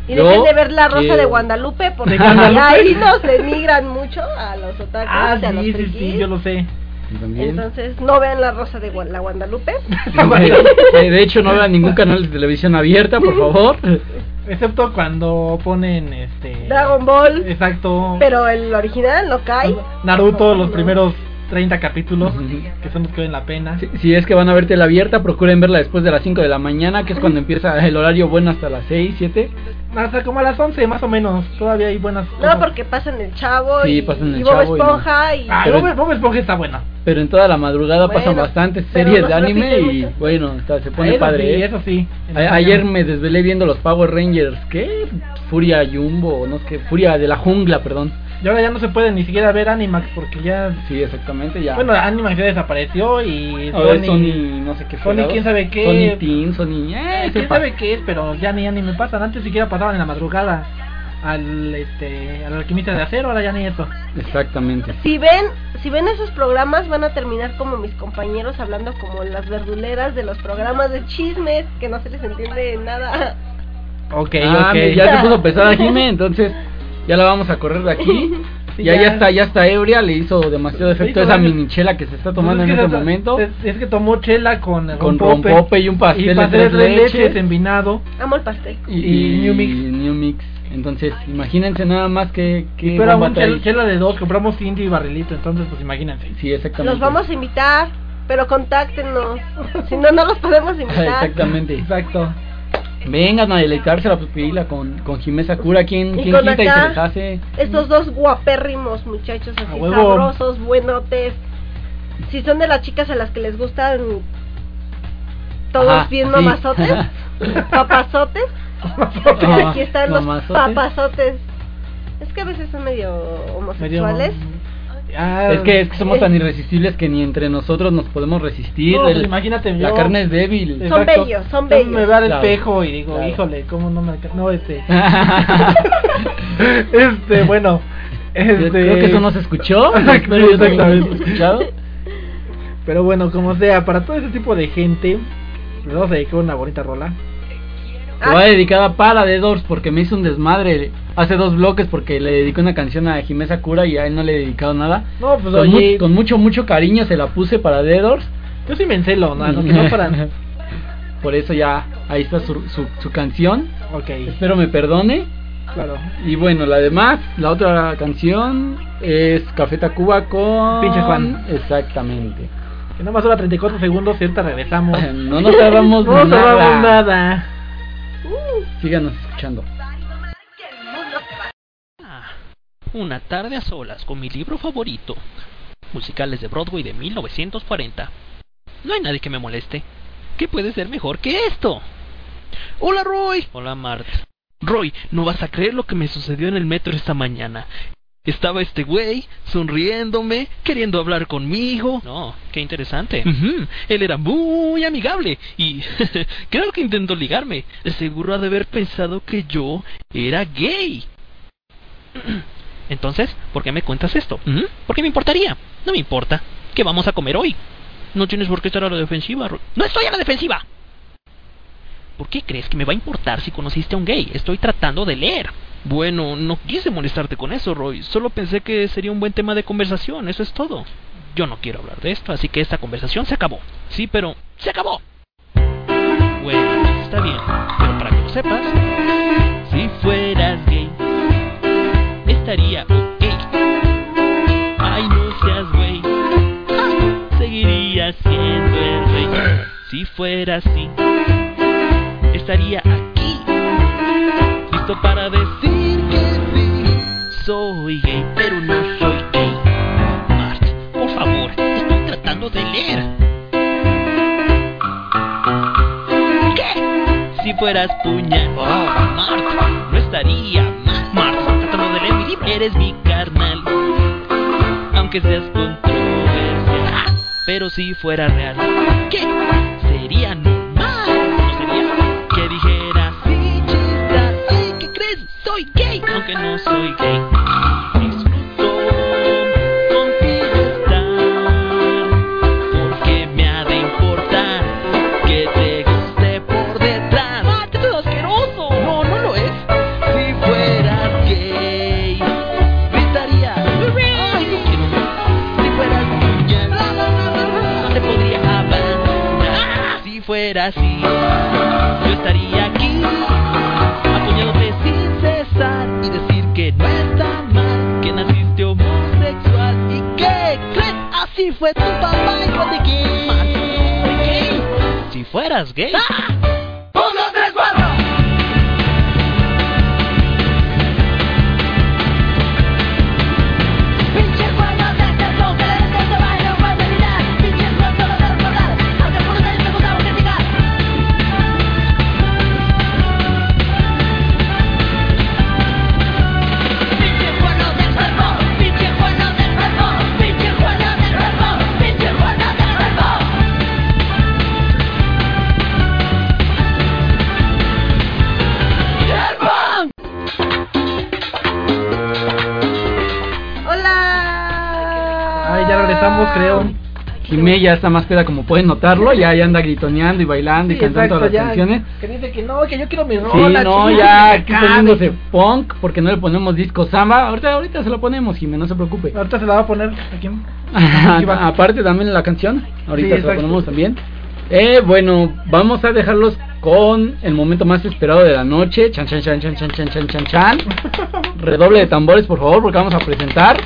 Y Yo dejen de ver la rosa quiero- de Guadalupe porque ¿De Guadalupe? ahí nos denigran mucho a los otakus, Ah, y a los sí, sí, frikis. sí, yo lo sé. También. Entonces, no vean la rosa de la Guadalupe. De hecho, no vean ningún canal de televisión abierta, por favor. Excepto cuando ponen este. Dragon Ball. Exacto. Pero el original no cae. Naruto, los primeros 30 capítulos, que son los que valen la pena. Si, si es que van a ver tela abierta, procuren verla después de las 5 de la mañana, que es cuando empieza el horario bueno hasta las 6, 7. Hasta como a las 11 más o menos. Todavía hay buenas No, cosas. porque pasan el chavo Sí, y, pasan el y Bob y no. Esponja y... Ah, Pero- Bob, Bob Esponja está buena. Pero en toda la madrugada pasan Bueno, bastantes pero series no de anime y mucho. bueno, está- se pone Eso padre. sí, ¿eh? eso sí. A- la ayer me desvelé viendo los Power Rangers, ¿qué? Furia Jumbo, no sé qué, Furia de la Jungla, perdón. Y ahora ya no se puede ni siquiera ver Animax porque ya. Sí, exactamente, ya. Bueno, Animax ya desapareció y. Ahora es Sony, no sé qué Sony, fregados. quién sabe qué. Sony Teen, Sony... Eh, Eh, quién sabe qué es, pero ya ni anime pasan. Antes siquiera pasaban en la madrugada al este al alquimista de acero, ahora ya ni eso. Exactamente. Si ven, si ven esos programas van a terminar como mis compañeros hablando como las verduleras de los programas de chismes que no se les entiende nada. Ok, Ah, ok. ya se puso pesada Jime, entonces ya la vamos a correr de aquí. Sí, ya, ya. ya está, ya está ebria, le hizo demasiado efecto esa daño. minichela que se está tomando Pues en es que este momento. Es, es que tomó chela con Con rompope, rompope y un pastel y de pastel de leches, leches. envinado. Amo el pastel. Y, y New Mix. New Mix. Entonces, imagínense nada más que, que Pero un chel- chela de dos, compramos cinti y barrilito, entonces pues imagínense. Sí, exactamente. Los vamos a invitar, pero contáctenos. si no, no los podemos invitar. Exactamente. Exacto. Vengan a deleitarse la pupila con, con Jimé Sakura. ¿Quién, Y quién con quita y se les hace? Estos dos guapérrimos muchachos así sabrosos, buenotes. Si son de las chicas a las que les gustan todos Ajá, bien mamazotes, papazotes, aquí están los mamazotes. papazotes. Es que a veces son medio Medio- homosexuales. Ah, Es que, es que somos tan irresistibles que ni entre nosotros nos podemos resistir. No, pues El- imagínate, la yo- carne es débil. Son Exacto. bellos, son Yo bellos. Me veo al Claro. espejo y digo, Claro. híjole, ¿cómo no me No, este. este, bueno. Este... Creo que eso no se escuchó. Haya exactamente. escuchado. Pero bueno, como sea, para todo ese tipo de gente, le vamos a dedicar una bonita rola. Que va dedicada para The Doors porque me hizo un desmadre hace dos bloques porque le dediqué una canción a Jimé Sakura y a él no le he dedicado nada. No, pues con, oye, mu- con mucho, mucho cariño se la puse para The Doors. yo sí me encelo, no, no, no para. Por eso ya ahí está su, su, su canción. Ok, Espero me perdone. claro. Y bueno, la demás, la otra canción es Café Tacuba con... Pinche Juan. Exactamente. Que nada más dura 34 segundos y ahorita regresamos. No nos tardamos no nos nada. tardamos nada. Síganos escuchando. Una tarde a solas con mi libro favorito. Musicales de Broadway de 1940. No hay nadie que me moleste. ¿Qué puede ser mejor que esto? Hola Roy. Hola Mart. Roy, no vas a creer lo que me sucedió en el metro esta mañana. Estaba este güey sonriéndome, queriendo hablar conmigo. No, qué interesante. Él era muy amigable y creo que intentó ligarme. De seguro ha de haber pensado que yo era gay. Entonces, ¿por qué me cuentas esto? ¿Mm? ¿Por qué me importaría? No me importa. ¿Qué vamos a comer hoy? No tienes por qué estar a la defensiva. Roy. ¡No estoy a la defensiva! ¿Por qué crees que me va a importar si conociste a un gay? Estoy tratando de leer. Bueno, no quise molestarte con eso, Roy. Solo pensé que sería un buen tema de conversación, eso es todo. Yo no quiero hablar de esto, así que esta conversación se acabó. Sí, pero se acabó. Bueno, está bien, pero para que lo sepas, si fueras gay, estaría ok. Ay, no seas güey, seguiría siendo el rey. Si fuera así, estaría aquí, para decir que sí. Soy gay, pero no soy gay. Mart, por favor, estoy tratando de leer. ¿Qué? Si fueras puñal, oh, Marta, no estaría mal. Estoy tratando de leer mi. Eres mi carnal, aunque seas controversial. Pero si fuera real, ¿qué? Sería normal. ¿No sería? Que dijera, gay, aunque no soy gay. Disfruto contigo estar, porque me ha de importar que te guste por detrás. ¡Mate, todo asqueroso! No, no lo es. Si fueras gay, gritaría. ¡Ay, no quiero! Si fueras puñal, no te podría abandonar. Si fuera así, fue tu papá y fue de gay. Si fueras gay. ¡Uno, Regresamos, creo. Jimé ya está más peda como pueden notarlo, ya, ya anda gritoneando y bailando y Sí, cantando exacto, todas las ya. canciones. Que dice que no, que yo quiero mi Sí, rola. no, chinga, ya que aquí poniéndose punk porque no le ponemos disco samba. Ahorita, ahorita se lo ponemos, Jimé, no se preocupe. Ahorita se la va a poner aquí. Aparte también la canción, ahorita Sí, se la ponemos también. Eh, bueno, vamos a dejarlos con el momento más esperado de la noche. Chan, chan, chan, chan, chan, chan, chan, chan, chan. Redoble de tambores, por favor, porque vamos a presentar.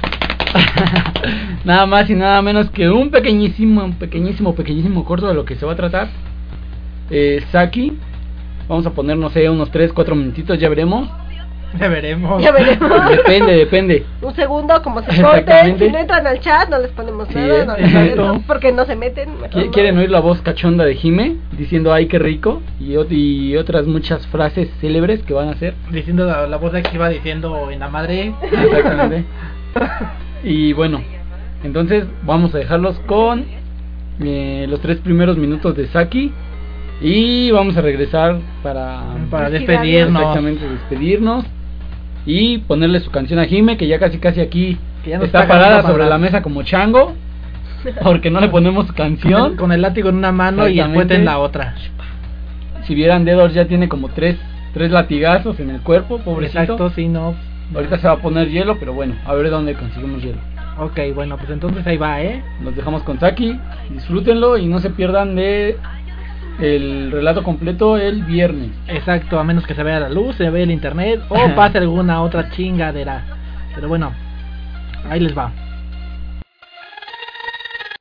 nada más y nada menos que un pequeñísimo, un pequeñísimo, pequeñísimo corto de lo que se va a tratar. Eh, Saki. Vamos a poner, no sé, unos 3, 4 minutitos, ya veremos. Ya veremos. Ya veremos. Depende, depende. Un segundo, como se corten, si no entran al chat, no les ponemos Sí, nada, no les exacto. ponemos, porque no se meten. no. ¿Quieren oír la voz cachonda de Jime diciendo ay qué rico? Y, y otras muchas frases célebres que van a hacer. Diciendo la, la voz de aquí va diciendo en la madre. Exactamente. Y bueno, entonces vamos a dejarlos con eh, los tres primeros minutos de Saki. Y vamos a regresar para, Para despedirnos. Exactamente, despedirnos. Y ponerle su canción a Jime, que ya casi casi aquí Que ya nos está está parada sobre la mesa como chango. Porque no le ponemos canción. Con el látigo en una mano y el puente en la otra. Si vieran dedos ya tiene como tres, tres latigazos en el cuerpo, pobrecito. Exacto, sí, no. Ahorita se va a poner hielo, pero bueno, a ver dónde conseguimos hielo. Ok, bueno, pues entonces ahí va, ¿eh? Nos dejamos con Saki, disfrútenlo y no se pierdan de el relato completo el viernes. Exacto, a menos que se vea la luz, se vea el internet o pase alguna otra chingadera. Pero bueno, ahí les va.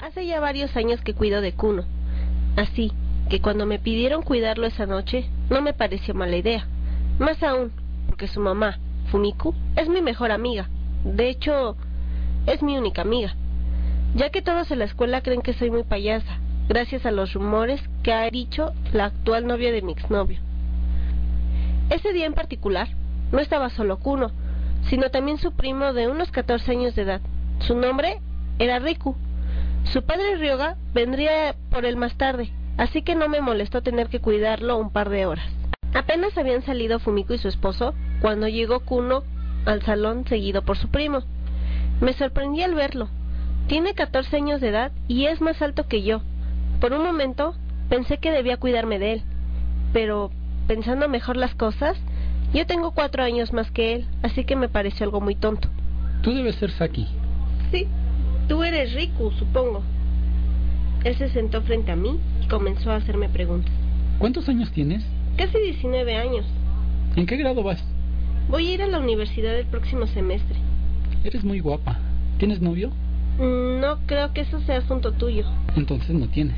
Hace ya varios años que cuido de Kuno. Así que cuando me pidieron cuidarlo esa noche, no me pareció mala idea. Más aún, porque su mamá, Fumiku, es mi mejor amiga. De hecho, es mi única amiga. Ya que todos en la escuela creen que soy muy payasa, gracias a los rumores que ha dicho la actual novia de mi exnovio. Ese día en particular, no estaba solo Kuno, sino también su primo de unos 14 años de edad. Su nombre era Riku. Su padre Ryoga vendría por él más tarde, así que no me molestó tener que cuidarlo un par de horas. Apenas habían salido Fumiko y su esposo cuando llegó Kuno al salón seguido por su primo. Me sorprendí al verlo. Tiene 14 años de edad y es más alto que yo. Por un momento pensé que debía cuidarme de él, pero pensando mejor las cosas, yo tengo cuatro años más que él, así que me pareció algo muy tonto. Tú debes ser Saki. Sí, tú eres Riku, supongo. Él se sentó frente a mí y comenzó a hacerme preguntas. ¿Cuántos años tienes? Casi 19 años. ¿En qué grado vas? Voy a ir a la universidad el próximo semestre. Eres muy guapa. ¿Tienes novio? Mm, No creo que eso sea asunto tuyo. Entonces no tienes.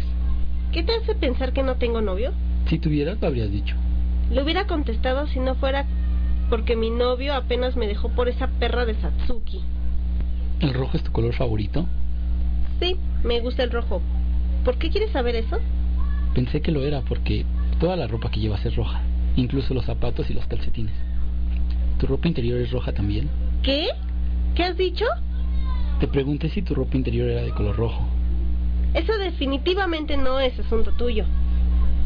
¿Qué te hace pensar que no tengo novio? Si tuvieras, lo habrías dicho. Le hubiera contestado si no fuera porque mi novio apenas me dejó por esa perra de Satsuki. ¿El rojo es tu color favorito? Sí, me gusta el rojo. ¿Por qué quieres saber eso? Pensé que lo era porque toda la ropa que llevas es roja, incluso los zapatos y los calcetines. ¿Tu ropa interior es roja también? ¿Qué? ¿Qué has dicho? Te pregunté si tu ropa interior era de color rojo. Eso definitivamente no es asunto tuyo.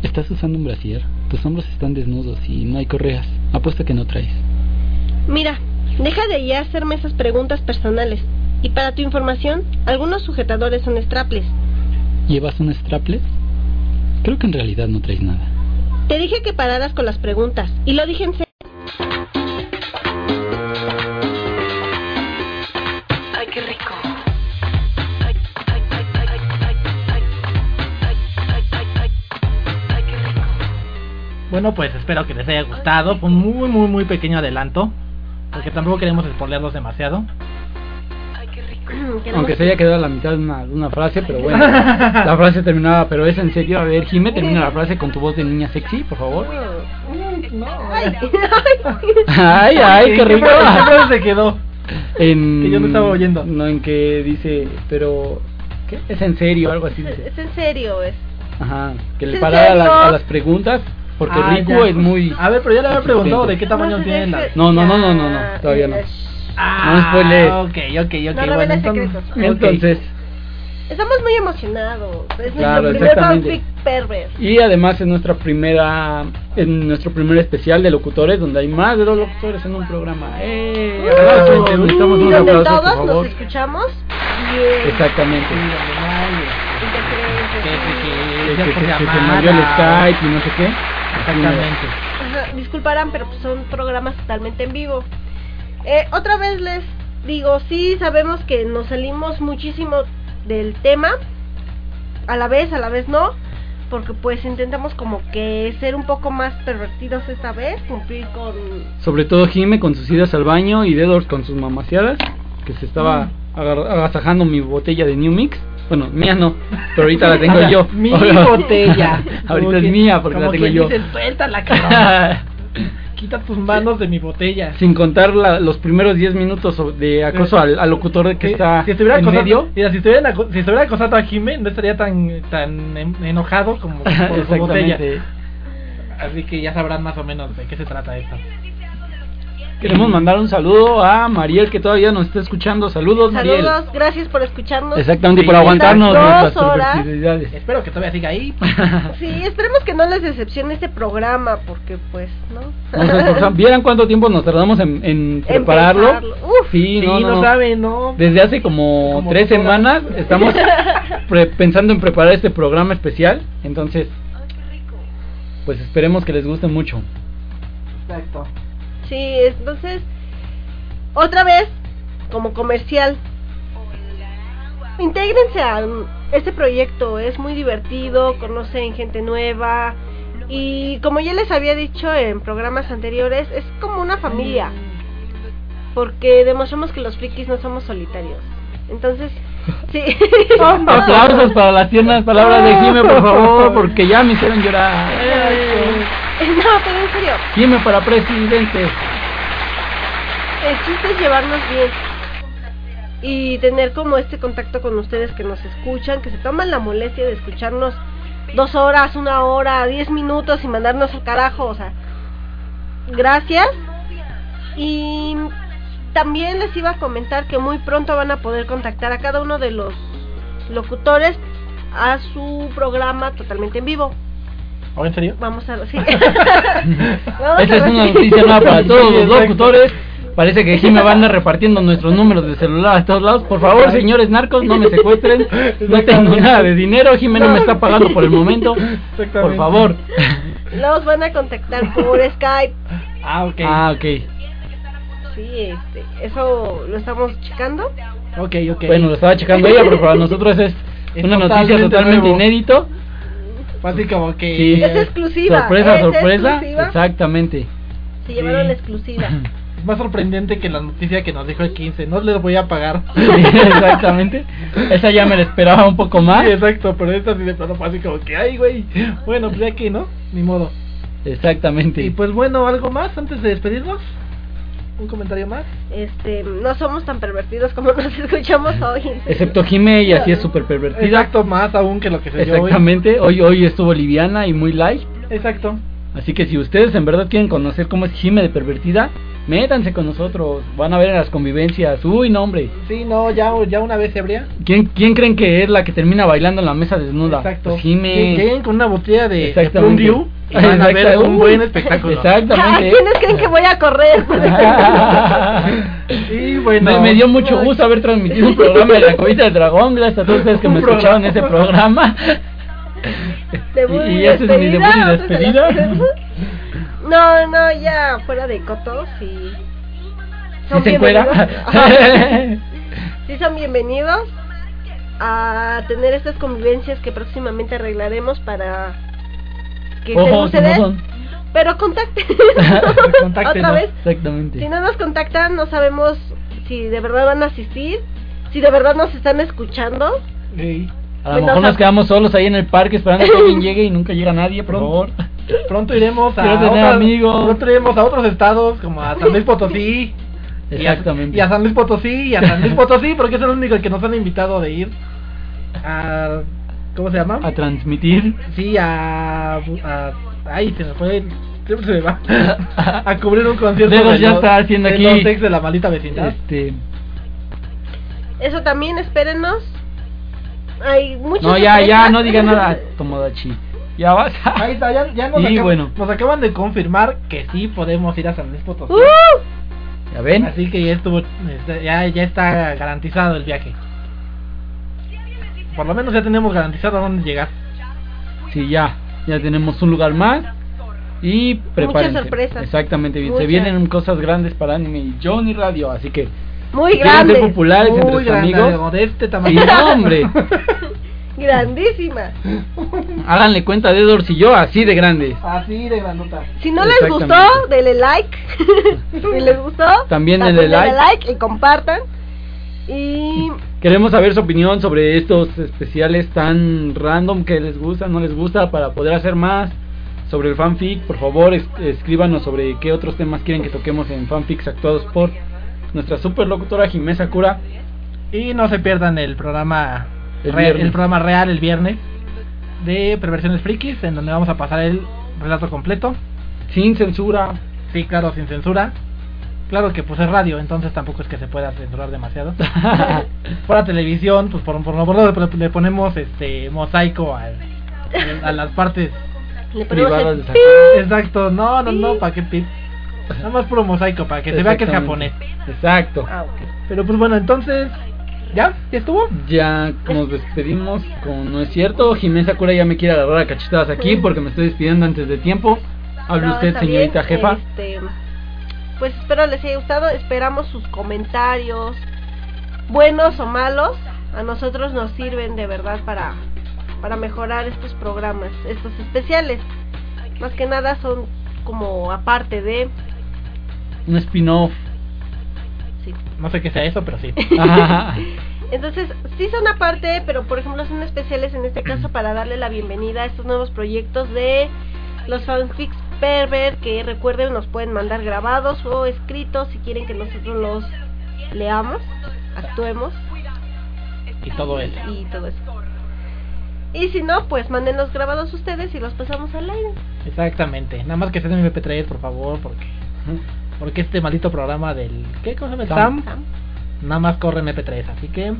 Estás usando un brasier, tus hombros están desnudos y no hay correas. Apuesto que no traes. Mira, deja de ya hacerme esas preguntas personales. Y para tu información, algunos sujetadores son straples. ¿Llevas un strapless? Creo que en realidad no traes nada. Te dije que pararas con las preguntas. Y lo dije en serio. Ay, qué rico. Bueno, pues espero que les haya gustado. Fue un muy, muy, muy pequeño adelanto. Porque tampoco queremos spoilearlos demasiado. Aunque se haya quedado a la mitad de una, de una frase, pero bueno, la frase terminaba, pero es en serio. A ver, Jime, termina la frase con tu voz de niña sexy, por favor. Ay, Ay, ay, qué rico. ¿Qué frase se quedó? En, Que yo no estaba oyendo. No, en que dice, pero, ¿qué? ¿Es en serio? Algo así dice. Es en serio, es. Ajá, que le ¿En parara a, la- serio? a las preguntas, porque Ah, Rico ya. es muy... A ver, pero ya le había preguntado de qué tamaño No las. No, no, no, no, no, no, todavía no. Ah, No spoilees. Ok, ok, ok. No bueno, reveles entonces, secretos. Entonces, Estamos muy emocionados. Es Claro, nuestro primer exactamente. fanfic pervers. y además en nuestra primera, en nuestro primer especial de locutores, donde hay más de dos locutores en un programa. ¡Eh! Aplausos, Uh, necesitamos por todos nos favor. escuchamos bien. Exactamente. Que, que, que, por se llamada. movió el Skype y no sé qué. Exactamente. Ajá, disculparán, pero pues son programas totalmente en vivo. Eh, otra vez les digo, sí sabemos que nos salimos muchísimo del tema, a la vez, a la vez no, porque pues intentamos como que ser un poco más pervertidos esta vez, cumplir con... Sobre todo Jime con sus idas al baño y Dedors con sus mamaseadas, que se estaba Mm. agar- agasajando mi botella de New Mix. Bueno, mía no, pero ahorita la tengo yo. Mi botella. Como ahorita es mía porque la tengo yo. dice, suéltala, cabrón. Quita tus manos de mi botella. Sin contar la- los primeros 10 minutos de acoso al, al locutor que Si- está si estuviera en medio. mira, si estuviera, si estuviera acosando a Jime, no estaría tan tan en- enojado como por su botella. Así que ya sabrán más o menos de qué se trata esto. Queremos mandar un saludo a Mariel que todavía nos está escuchando. Saludos, Mariel. Saludos, gracias por escucharnos. Exactamente, y por aguantarnos nuestras dos horas. Espero que todavía siga ahí. Sí, esperemos que no les decepcione este programa, porque pues, ¿no? Nos. ¿Vieran cuánto tiempo nos tardamos en, en prepararlo? Uf. sí, Sí, no, no, no, saben, ¿no? Desde hace como, Como tres semanas estamos pre- pensando en preparar este programa especial. Entonces, pues esperemos que les guste mucho. Exacto. Sí, entonces, otra vez, como comercial, intégrense a este proyecto, es muy divertido, conocen gente nueva y como ya les había dicho en programas anteriores, es como una familia, porque demostramos que los frikis no somos solitarios. Entonces, sí. Aplausos para las tiernas palabras de Jime, por favor, porque ya me hicieron llorar. No, pero en serio, Jime para presidente. El chiste es llevarnos bien y tener como este contacto con ustedes que nos escuchan, que se toman la molestia de escucharnos dos horas, una hora, diez minutos y mandarnos al carajo, o sea, gracias. Y también les iba a comentar que muy pronto van a poder contactar a cada uno de los locutores a su programa totalmente en vivo. ¿O en serio? Vamos a sí. Vamos Esta a es una noticia nueva para todos los locutores. Parece que Jime va a andar repartiendo nuestros números de celular a todos lados. Por favor, señores narcos, no me secuestren. No tengo nada de dinero. Jime no me está pagando por el momento. Por favor. Los van a contactar por Skype. Ah, ok. Ah, ok. Sí, este, eso lo estamos checando. Ok, ok. Bueno, lo estaba checando ella, pero para nosotros es Es una noticia totalmente totalmente nuevo. inédito. Así como que. Sí. Es exclusiva. Sorpresa, es sorpresa. exclusiva. Exactamente. Se llevaron Sí. la exclusiva. Es más sorprendente que la noticia que nos dijo el 15. No les voy a pagar. Sí, exactamente. Esa ya me la esperaba un poco más. Sí, exacto, pero esta sí de plano fue así como que, ay, güey. Bueno, pues ya que, ¿no? Ni modo. Exactamente. Y pues bueno, ¿algo más antes de despedirnos? Un comentario más. Este, no somos tan pervertidos como nos escuchamos hoy. Excepto Jime, y así es súper pervertida. Exacto, más aún que lo que se dio hoy. Exactamente, hoy hoy estuvo liviana y muy light. Exacto. Así que si ustedes en verdad quieren conocer cómo es Jime de pervertida, métanse con nosotros. Van a ver en las convivencias. Uy, no, hombre. Sí, no, ya, ya una vez ebria. ¿Quién, ¿Quién creen que es la que termina bailando en la mesa desnuda? Exacto. Pues Jime. Que lleguen con una botella de, de Exactamente. Plum Dew y van a ver Exacto. un buen espectáculo. Exactamente. ¿Quiénes creen que voy a correr? y bueno. me, me dio mucho gusto haber transmitido un programa de la cobita del dragón. Gracias a todos ustedes que me escucharon ese programa. Y- y ese es mi debut y despedida. No, no, ya fuera de cotos y... ¿Sí se encuera? Sí son bienvenidos a tener estas convivencias que próximamente arreglaremos para que se Ojo, si no son. Pero contacten. Otra vez. Exactamente. Si no nos contactan, no sabemos si de verdad van a asistir, si de verdad nos están escuchando. Sí. A lo Bueno, mejor sea- nos quedamos solos ahí en el parque esperando a que alguien llegue y nunca llega nadie, por favor. Pronto iremos a otras- amigos. Pronto iremos a otros estados como a San Luis Potosí. y a- Exactamente. Y a, San Luis Potosí y a San Luis Potosí porque es el único que nos han invitado de ir a ¿cómo se llama? A transmitir. Sí, a, a ay, se me fue siempre se me va a cubrir un concierto Luego de ya los- está haciendo de aquí- los ex de la maldita vecindad. Este, Eso también, espérenos. Hay muchas no, ya, ya, no diga nada, Tomodachi. Ya vas. Ahí está, ya, ya nos, Y acaban, bueno. nos acaban de confirmar que sí podemos ir a San Luis Potosí. ¡Uh! ¿Ya ven? Así que ya estuvo, este, ya, ya está garantizado el viaje. Por lo menos ya tenemos garantizado a dónde llegar. Sí, ya. Ya tenemos un lugar más. Y prepárense. sorpresas. Exactamente, bien. Se Muchas. vienen cosas grandes para anime y Johnny Radio. Así que. Muy si grande. ser populares entre Muy sus grande, amigos. de este Sí, tamaño. no, hombre. Grandísima. Háganle cuenta de Edwards y yo, así de grandes. Así de grandota. Si no les gustó, denle like. si les gustó, También denle like. y compartan. Y Queremos saber su opinión sobre estos especiales tan random que les gusta, no les gusta, para poder hacer más sobre el fanfic. Por favor, es- escríbanos sobre qué otros temas quieren que toquemos en fanfics actuados por nuestra super locutora Jimé Sakura. Y no se pierdan el programa El re- el programa real el viernes de Perversiones Frikis, en donde vamos a pasar el relato completo. Sin censura. Sí, claro, sin censura. Claro que pues es radio, entonces tampoco es que se pueda censurar demasiado. Para televisión, pues por, por lo menos le- le ponemos este mosaico al- a las partes le Privadas el de. Exacto, no, no, no, para qué pip. Nada más puro mosaico, para que se vea que es japonés. Exacto. Ah. Pero pues bueno, entonces, ¿ya? ¿Ya estuvo? Ya nos despedimos con no es cierto. Jimé Sakura ya me quiere agarrar a cachetadas aquí porque me estoy despidiendo antes de tiempo. Hable No, usted, señorita bien, jefa. este, pues espero les haya gustado. Esperamos sus comentarios, buenos o malos. A nosotros nos sirven de verdad para, para mejorar estos programas, estos especiales. Más que nada son como aparte de... Un spin-off. No sé qué sea eso, pero sí. Entonces, sí son aparte, pero por ejemplo son especiales en este caso para darle la bienvenida a estos nuevos proyectos de los fanfics pervert que recuerden nos pueden mandar grabados o escritos si quieren que nosotros los leamos, actuemos Y todo eso. y todo eso. Y si no, pues manden los grabados ustedes y los pasamos al aire. Exactamente. Nada más que estén en MP3, por favor, porque porque este maldito programa del ¿qué cosa me Sam. Sam? Nada más corre en MP3, así que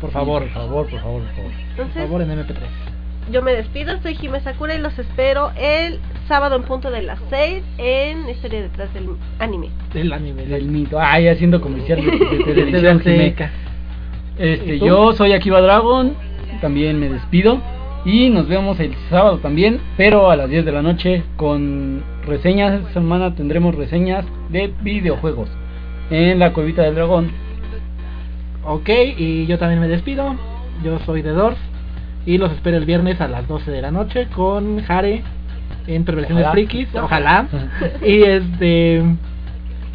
por favor, por favor, por favor, por favor. por favor en MP3. yo me despido, soy Jimé Sakura y los espero el sábado en punto de las 6 en Historia detrás del anime. El anime Del mito. Ay, haciendo comercial de. Este, yo soy Akiva Dragon, también me despido y nos vemos el sábado también, pero a las 10 de la noche con reseñas. Esta semana tendremos reseñas de videojuegos en la cuevita del dragón. Ok, y yo también me despido. Yo soy de Dors y los espero el viernes a las 12 de la noche con Jare en Perversiones. Frikis, ojalá. y este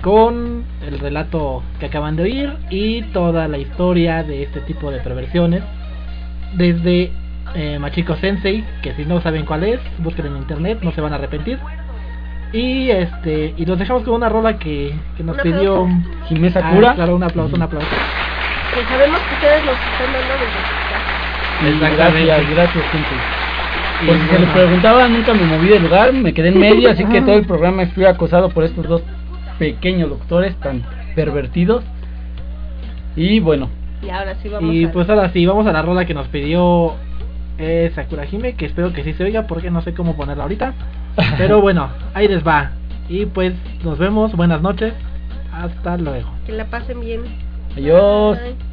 con el relato que acaban de oír y toda la historia de este tipo de perversiones desde eh, Machiko Sensei, que si no saben cuál es, busquen en internet, no se van a arrepentir. Y este y los dejamos con una rola que, que nos pidió. Jimé Ah, Sakura. claro, un aplauso, un aplauso. Que sabemos que ustedes nos están dando desde casas. Exactamente. Gracias, gracias, gente. Y Por si se les preguntaba, nunca me moví del lugar, me quedé en medio, así que todo el programa fui acosado por estos dos pequeños doctores tan pervertidos. Y bueno, Y ahora sí vamos Y a... pues ahora sí, vamos a la rola que nos pidió eh, Sakura Hime, que espero que sí se oiga porque no sé cómo ponerla ahorita. Pero bueno, ahí les va. Y pues nos vemos, buenas noches, hasta luego. Que la pasen bien. adiós. Bye.